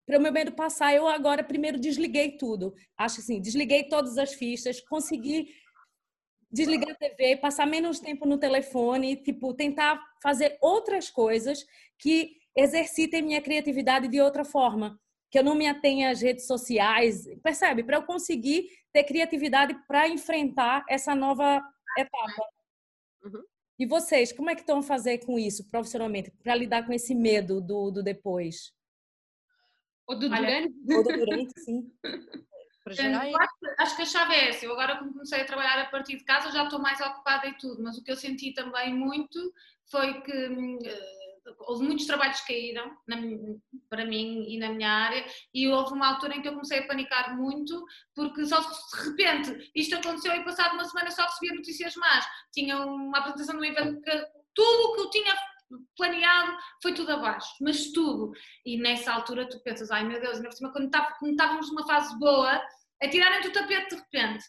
para o meu medo passar, eu agora primeiro desliguei tudo. Acho assim, desliguei todas as fichas, consegui desligar a TV, passar menos tempo no telefone, tipo, tentar fazer outras coisas que exercitem minha criatividade de outra forma, que eu não me atenha às redes sociais, percebe? Para eu conseguir ter criatividade para enfrentar essa nova etapa. Uhum. E vocês, como é que estão a fazer com isso profissionalmente, para lidar com esse medo do, do depois? Ou do durante? [laughs] Ou do durante, sim. acho que a chave é essa. Eu agora, como comecei a trabalhar a partir de casa, já estou mais ocupada e tudo, mas o que eu senti também muito foi que hum, houve muitos trabalhos que caíram na, para mim e na minha área e houve uma altura em que eu comecei a panicar muito porque só de repente isto aconteceu e passado uma semana só recebia notícias más. Tinha uma apresentação de um evento que tudo o que eu tinha planeado foi tudo abaixo, mas tudo. E nessa altura tu pensas, ai meu Deus, ainda por cima quando estávamos numa fase boa, a tirarem-te o tapete de repente.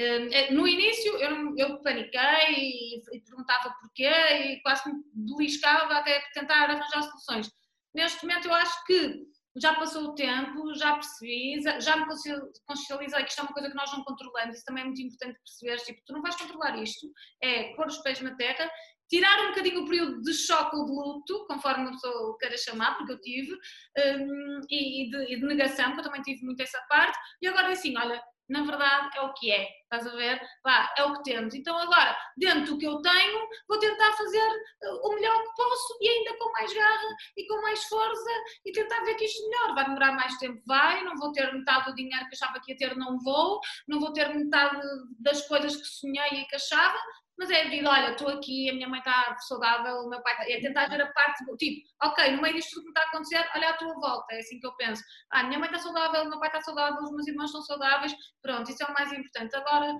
Hum, é, no início eu, eu paniquei e, perguntava porquê e quase me beliscava até tentar arranjar soluções. Neste momento eu acho que já passou o tempo, já percebi, já me consciencializei que isto é uma coisa que nós não controlamos, isso também é muito importante perceber, tipo, tu não vais controlar isto, é pôr os pés na terra, tirar um bocadinho o período de choque ou de luto, conforme a pessoa queira chamar, porque eu tive, um, e, e, de, e, de, negação, que eu também tive muito essa parte, e agora é assim, olha, na verdade é o que é, estás a ver? Vá, é o que temos. Então agora, dentro do que eu tenho, vou tentar fazer uh, o melhor que posso e ainda com mais garra e com mais força e tentar ver que isto melhor. Vai demorar mais tempo, vai, não vou ter metade do dinheiro que achava que ia ter, não vou, não vou ter metade das coisas que sonhei e que achava, mas é a vida, olha, estou aqui, a minha mãe está saudável, o meu pai está... É tentar ver a parte, tipo, ok, no meio disto tudo que está a acontecer, olha à tua volta, é assim que eu penso. Ah, a minha mãe está saudável, o meu pai está saudável, os meus irmãos estão saudáveis, pronto, isso é o mais importante. Agora,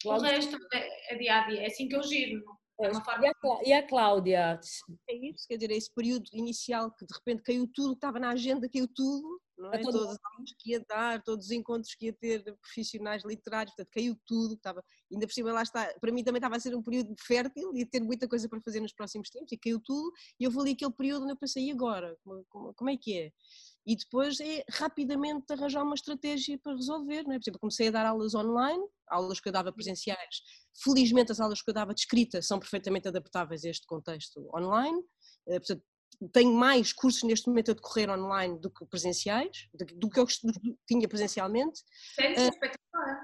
claro. o resto é, é dia a dia, é assim que eu giro. É uma forma... e, a, Cláudia? É isso, quer dizer, esse período inicial que de repente caiu tudo, estava na agenda, caiu tudo, não é? Todos os aulas que ia dar, todos os encontros que ia ter profissionais literários, portanto, caiu tudo, estava, ainda por cima lá está, para mim também estava a ser um período fértil, ia ter muita coisa para fazer nos próximos tempos, e caiu tudo, e eu vou ali aquele período onde eu pensei, e agora? Como, como, como é que é? E depois é rapidamente arranjar uma estratégia para resolver, não é? Por exemplo, comecei a dar aulas online, aulas que eu dava presenciais, felizmente as aulas que eu dava de escrita são perfeitamente adaptáveis a este contexto online, eh, portanto, tenho mais cursos neste momento a decorrer online do que presenciais, do que eu tinha presencialmente. Sério, uh, espetacular.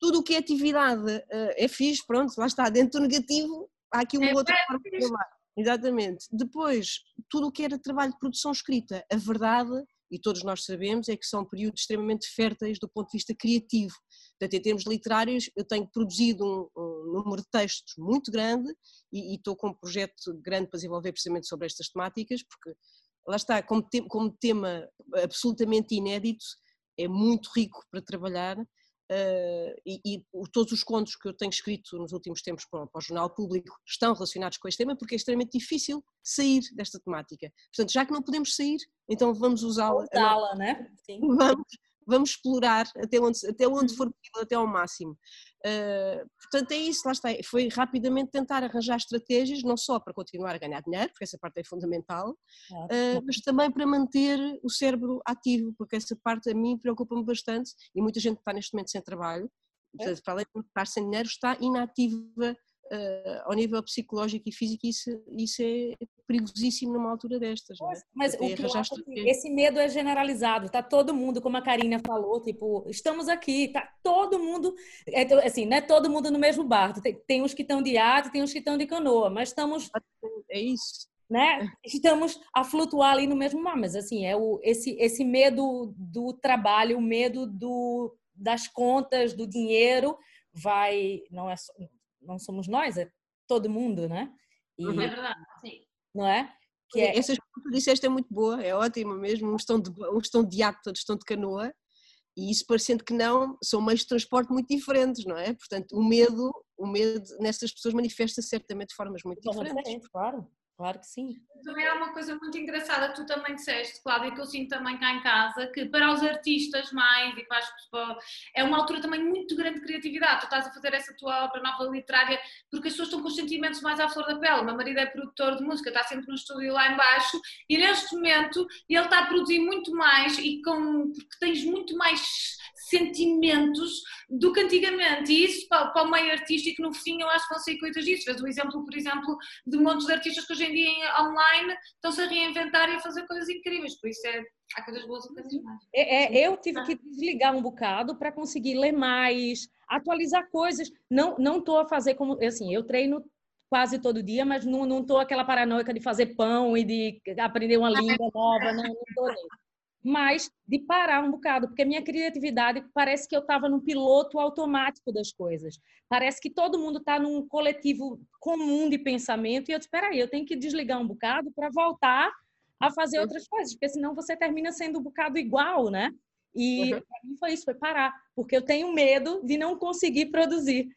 Tudo o que é atividade uh, é fixe, pronto, lá está, dentro do negativo, há aqui uma é outra forma de. Exatamente. Depois, tudo o que era trabalho de produção escrita, a verdade e todos nós sabemos, é que são períodos extremamente férteis do ponto de vista criativo. Portanto, em termos literários, eu tenho produzido um, um número de textos muito grande e, e, estou com um projeto grande para desenvolver precisamente sobre estas temáticas, porque lá está, como, te, como tema absolutamente inédito, é muito rico para trabalhar Uh, e, e, todos os contos que eu tenho escrito nos últimos tempos para, para, o Jornal Público estão relacionados com este tema porque é extremamente difícil sair desta temática. Portanto, já que não podemos sair, então vamos usá-la. Usá-la, né? Sim. Vamos, vamos explorar até onde, até onde for possível, até ao máximo. Uh, portanto, é isso, lá está. Foi rapidamente tentar arranjar estratégias, não só para continuar a ganhar dinheiro, porque essa parte é fundamental, uh, mas também para manter o cérebro ativo, porque essa parte a mim preocupa-me bastante e muita gente está neste momento sem trabalho, portanto, para além de estar sem dinheiro, está inativa uh, ao nível psicológico e físico, isso, isso é perigosíssimo numa altura destas. Mas, é? mas o que é esse medo é generalizado, tá todo mundo, como a Karina falou, tipo, estamos aqui, tá todo mundo, é, assim, não é todo mundo no mesmo barco, tem, tem uns que estão de arte, tem uns que estão de canoa, mas estamos... É isso. Né? Estamos a flutuar ali no mesmo mar, mas assim, é o, esse, esse medo do trabalho, o medo do, das contas, do dinheiro, vai, não é só, não somos nós, é todo mundo, né? E, uhum. É verdade, sim. Não é? Que é... Essa que tu disseste é muito boa, é ótima mesmo, um estão de, um estão de ato, outros estão de canoa, e isso parecendo que não, são meios de transporte muito diferentes, não é? Portanto, o medo, o medo nessas pessoas manifesta certamente de formas muito diferentes. Claro. Claro que sim. Também há uma coisa muito engraçada, tu também disseste, Cláudia, que eu sinto também cá em casa, que para os artistas mais e para as pessoas, é uma altura também muito grande de criatividade. Tu estás a fazer essa tua obra nova literária porque as pessoas estão com os sentimentos mais à flor da pele. O meu marido é produtor de música, está sempre no estúdio lá embaixo e neste momento ele está a produzir muito mais e com, porque tens muito mais sentimentos do que antigamente. E isso para, para o meio artístico, no fim, eu acho que vão sair coisas disso. Vês o exemplo, por exemplo, de montes de artistas que hoje em dia online estão-se a reinventar e a fazer coisas incríveis. Por isso é, há coisas boas e coisas más. É, é, eu tive que desligar um bocado para conseguir ler mais, atualizar coisas. Não não estou a fazer como assim, eu treino quase todo dia, mas não não estou aquela paranoica de fazer pão e de aprender uma língua nova, não estou mas de parar um bocado, porque a minha criatividade parece que eu estava num piloto automático das coisas. Parece que todo mundo está num coletivo comum de pensamento e eu disse, espera aí, eu tenho que desligar um bocado para voltar a fazer outras coisas, porque senão você termina sendo um bocado igual, né? E uhum. para mim foi isso, foi parar, porque eu tenho medo de não conseguir produzir.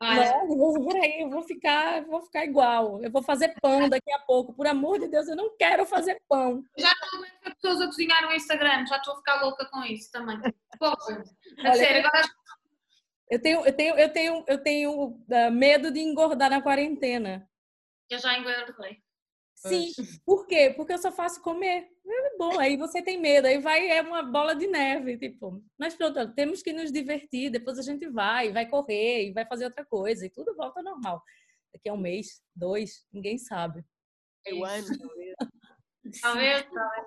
Não, eu vou por aí, eu vou ficar, vou ficar igual. Eu vou fazer pão daqui a pouco. Por amor de Deus, eu não quero fazer pão. Já não aguento as pessoas a cozinhar no Instagram, já estou a ficar louca com isso também. Poxa, a sério, agora eu tenho, eu tenho, eu tenho, eu tenho uh, medo de engordar na quarentena. Eu já engordei. Sim, [laughs] por quê? Porque eu só faço comer. É bom, aí você tem medo, aí vai, é uma bola de neve, tipo. Mas pronto, temos que nos divertir, depois a gente vai, vai correr e vai fazer outra coisa e tudo volta ao normal. Daqui a um mês, dois, ninguém sabe. Eu ano, talvez. Talvez, talvez.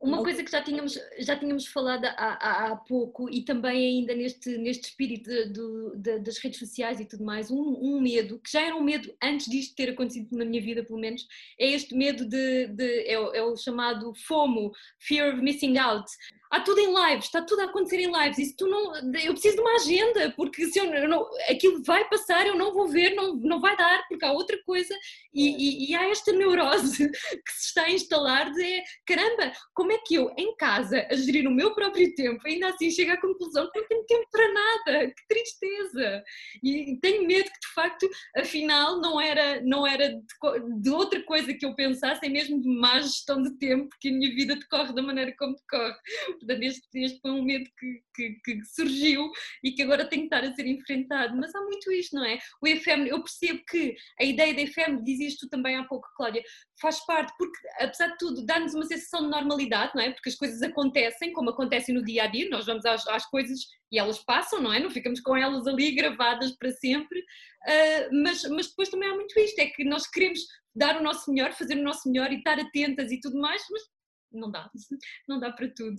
Uma coisa que já tínhamos, já tínhamos falado há, há, pouco e também ainda neste, neste espírito de, de, das redes sociais e tudo mais, um, um, medo, que já era um medo antes disto ter acontecido na minha vida, pelo menos, é este medo de, de é, é o chamado FOMO, Fear of Missing Out, há tudo em lives, está tudo a acontecer em lives. E se tu não, eu preciso de uma agenda, porque se eu não, aquilo vai passar, eu não vou ver, não, não vai dar, porque há outra coisa. E, e, e há esta neurose [laughs] que se está a instalar de caramba, como é que eu, em casa, a gerir o meu próprio tempo, ainda assim chego à conclusão que não tenho tempo para nada, que tristeza. E tenho medo que, de facto, afinal, não era, não era de, de outra coisa que eu pensasse, é mesmo de má gestão de tempo, que a minha vida decorre da maneira como decorre. Este, este foi um medo que, que, que, surgiu e que agora tem que estar a ser enfrentado. Mas há muito isto, não é? O efêmero, eu percebo que a ideia da efêmero, dizias tu também há pouco, Cláudia, faz parte, porque apesar de tudo, dá-nos uma sensação de normalidade, não é? Porque as coisas acontecem como acontecem no dia a dia, nós vamos às, às coisas e elas passam, não é? Não ficamos com elas ali gravadas para sempre, uh, mas, mas depois também há muito isto, é que nós queremos dar o nosso melhor, fazer o nosso melhor e estar atentas e tudo mais, mas não dá, [laughs] não dá para tudo.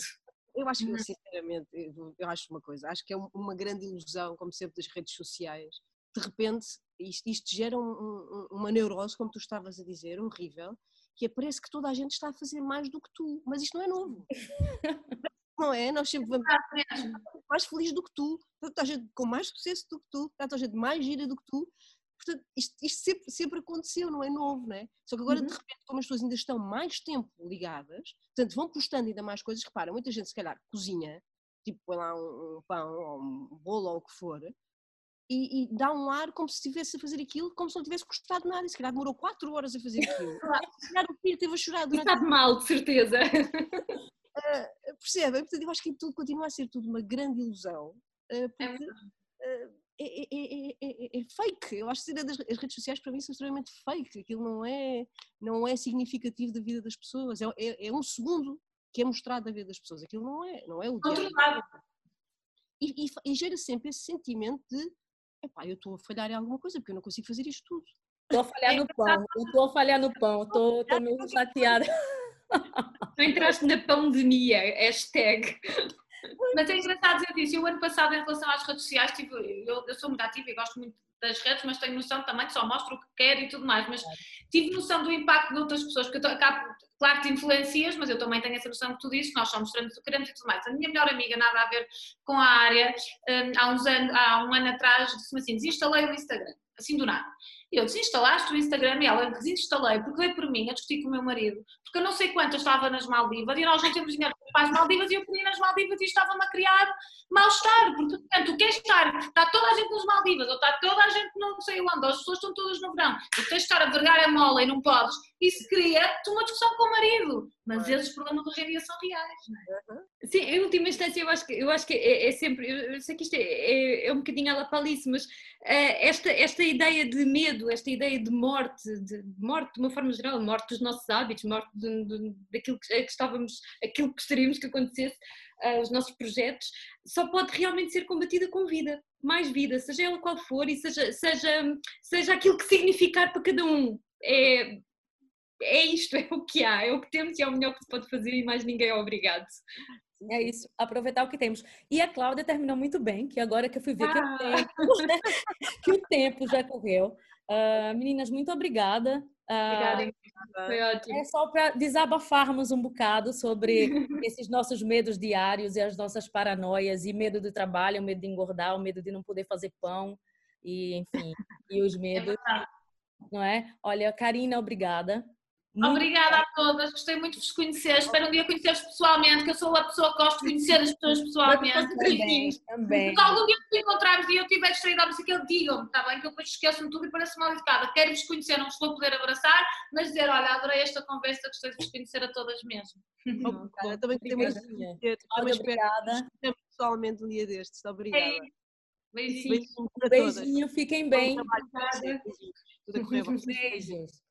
Eu acho que, uhum. sinceramente, eu acho uma coisa, acho que é uma grande ilusão, como sempre, das redes sociais. De repente, isto, isto gera um, um, uma neurose, como tu estavas a dizer, horrível, que é, parece que toda a gente está a fazer mais do que tu, mas isto não é novo. [laughs] não é? Nós sempre vamos mais feliz do que tu, está a gente com mais sucesso do que tu, está a gente mais gira do que tu, Portanto, isto, isto sempre, sempre, aconteceu, não é novo, não é? Só que agora, uhum. de repente, como as pessoas ainda estão mais tempo ligadas, portanto, vão postando ainda mais coisas, repara, muita gente, se calhar, cozinha, tipo põe lá um, um pão ou um bolo ou o que for, e, e, dá um ar como se estivesse a fazer aquilo, como se não tivesse custado nada, e se calhar demorou quatro horas a fazer aquilo. [laughs] se calhar o filho teve a chorar durante... Está mal, de certeza. [laughs] Uh, percebe? Portanto, eu acho que tudo continua a ser tudo uma grande ilusão, uh, porque uh, é, é, é, é, fake. Eu acho que as redes sociais para mim são extremamente fake. Aquilo não é, não é significativo da vida das pessoas. É, um segundo que é mostrado da vida das pessoas. Aquilo não é, não é o dia. E, e, e gera sempre esse sentimento de epá, eu estou a falhar em alguma coisa porque eu não consigo fazer isto tudo. Estou a falhar no pão, estou a falhar no pão, estou meio chateada. Tu entraste na pandemia, hashtag. Mas é engraçado dizer isso. Eu, ano passado, em relação às redes sociais, tive, eu, eu, sou muito ativa e gosto muito das redes, mas tenho noção também que só mostro o que quero e tudo mais. Mas tive noção do impacto de outras pessoas, porque eu acabo, claro que te influencias, mas eu também tenho essa noção que tu dizes, nós somos queremos e tudo mais. A minha melhor amiga, nada a ver com a área, um, há, uns anos, há um ano atrás, disse-me assim: desinstalei o Instagram, assim do nada. E eu desinstalaste o Instagram? E ela desinstalei porque veio por mim a discutir com o meu marido, porque eu não sei quantas estava nas Maldivas e nós não temos dinheiro para as Maldivas e eu queria nas Maldivas e estava-me a criar mal-estar, porque portanto, tu queres estar, está toda a gente nas Maldivas ou está toda a gente não sei onde, ou as pessoas estão todas no verão, e tens de estar a vergar a mola e não podes, isso cria-te uma discussão com o marido, mas esses problemas hoje em dia são reais, não é? Sim, em última instância eu acho que, eu acho que é, é sempre, eu sei que isto é, é, é um bocadinho palice, mas uh, esta, esta ideia de medo, esta ideia de morte, de morte de uma forma geral, morte dos nossos hábitos, morte de, de, daquilo que, que, estávamos, aquilo que gostaríamos que acontecesse, uh, os nossos projetos, só pode realmente ser combatida com vida, mais vida, seja ela qual for e seja, seja, seja aquilo que significar para cada um. É, é isto, [laughs] é o que há, é o que temos e é o melhor que se pode fazer e mais ninguém é obrigado. É isso, aproveitar o que temos. E a Cláudia terminou muito bem, que agora que eu fui ver ah. que, o ah. tempo, [laughs] que, o tempo, já correu. Uh, meninas, muito obrigada. Uh, obrigada, foi ótimo. É só para desabafarmos um bocado sobre [laughs] esses nossos medos diários e as nossas paranoias e medo do trabalho, o medo de engordar, o medo de não poder fazer pão e enfim, e os é medos, é não é? Olha, Karina, obrigada. Muito Obrigada bom. a todas, gostei muito de vos conhecer. Espero um dia conhecer-vos pessoalmente, que eu sou a pessoa que gosto de conhecer as pessoas pessoalmente. Também, também. Se algum dia nos encontrarmos e eu tiver distraído a música, digam-me, está bem? Que eu depois esqueço-me tudo e pareço mal educada. Quero vos conhecer, não estou a poder abraçar, mas dizer, olha, adorei esta conversa, gostei de vos conhecer a todas mesmo. Obrigada, também gostei muito de conhecer. Também espero pessoalmente um dia destes. Obrigada. É Beijinho. Beijinho, Beijinho fiquem bem. Tudo a correr Beijos.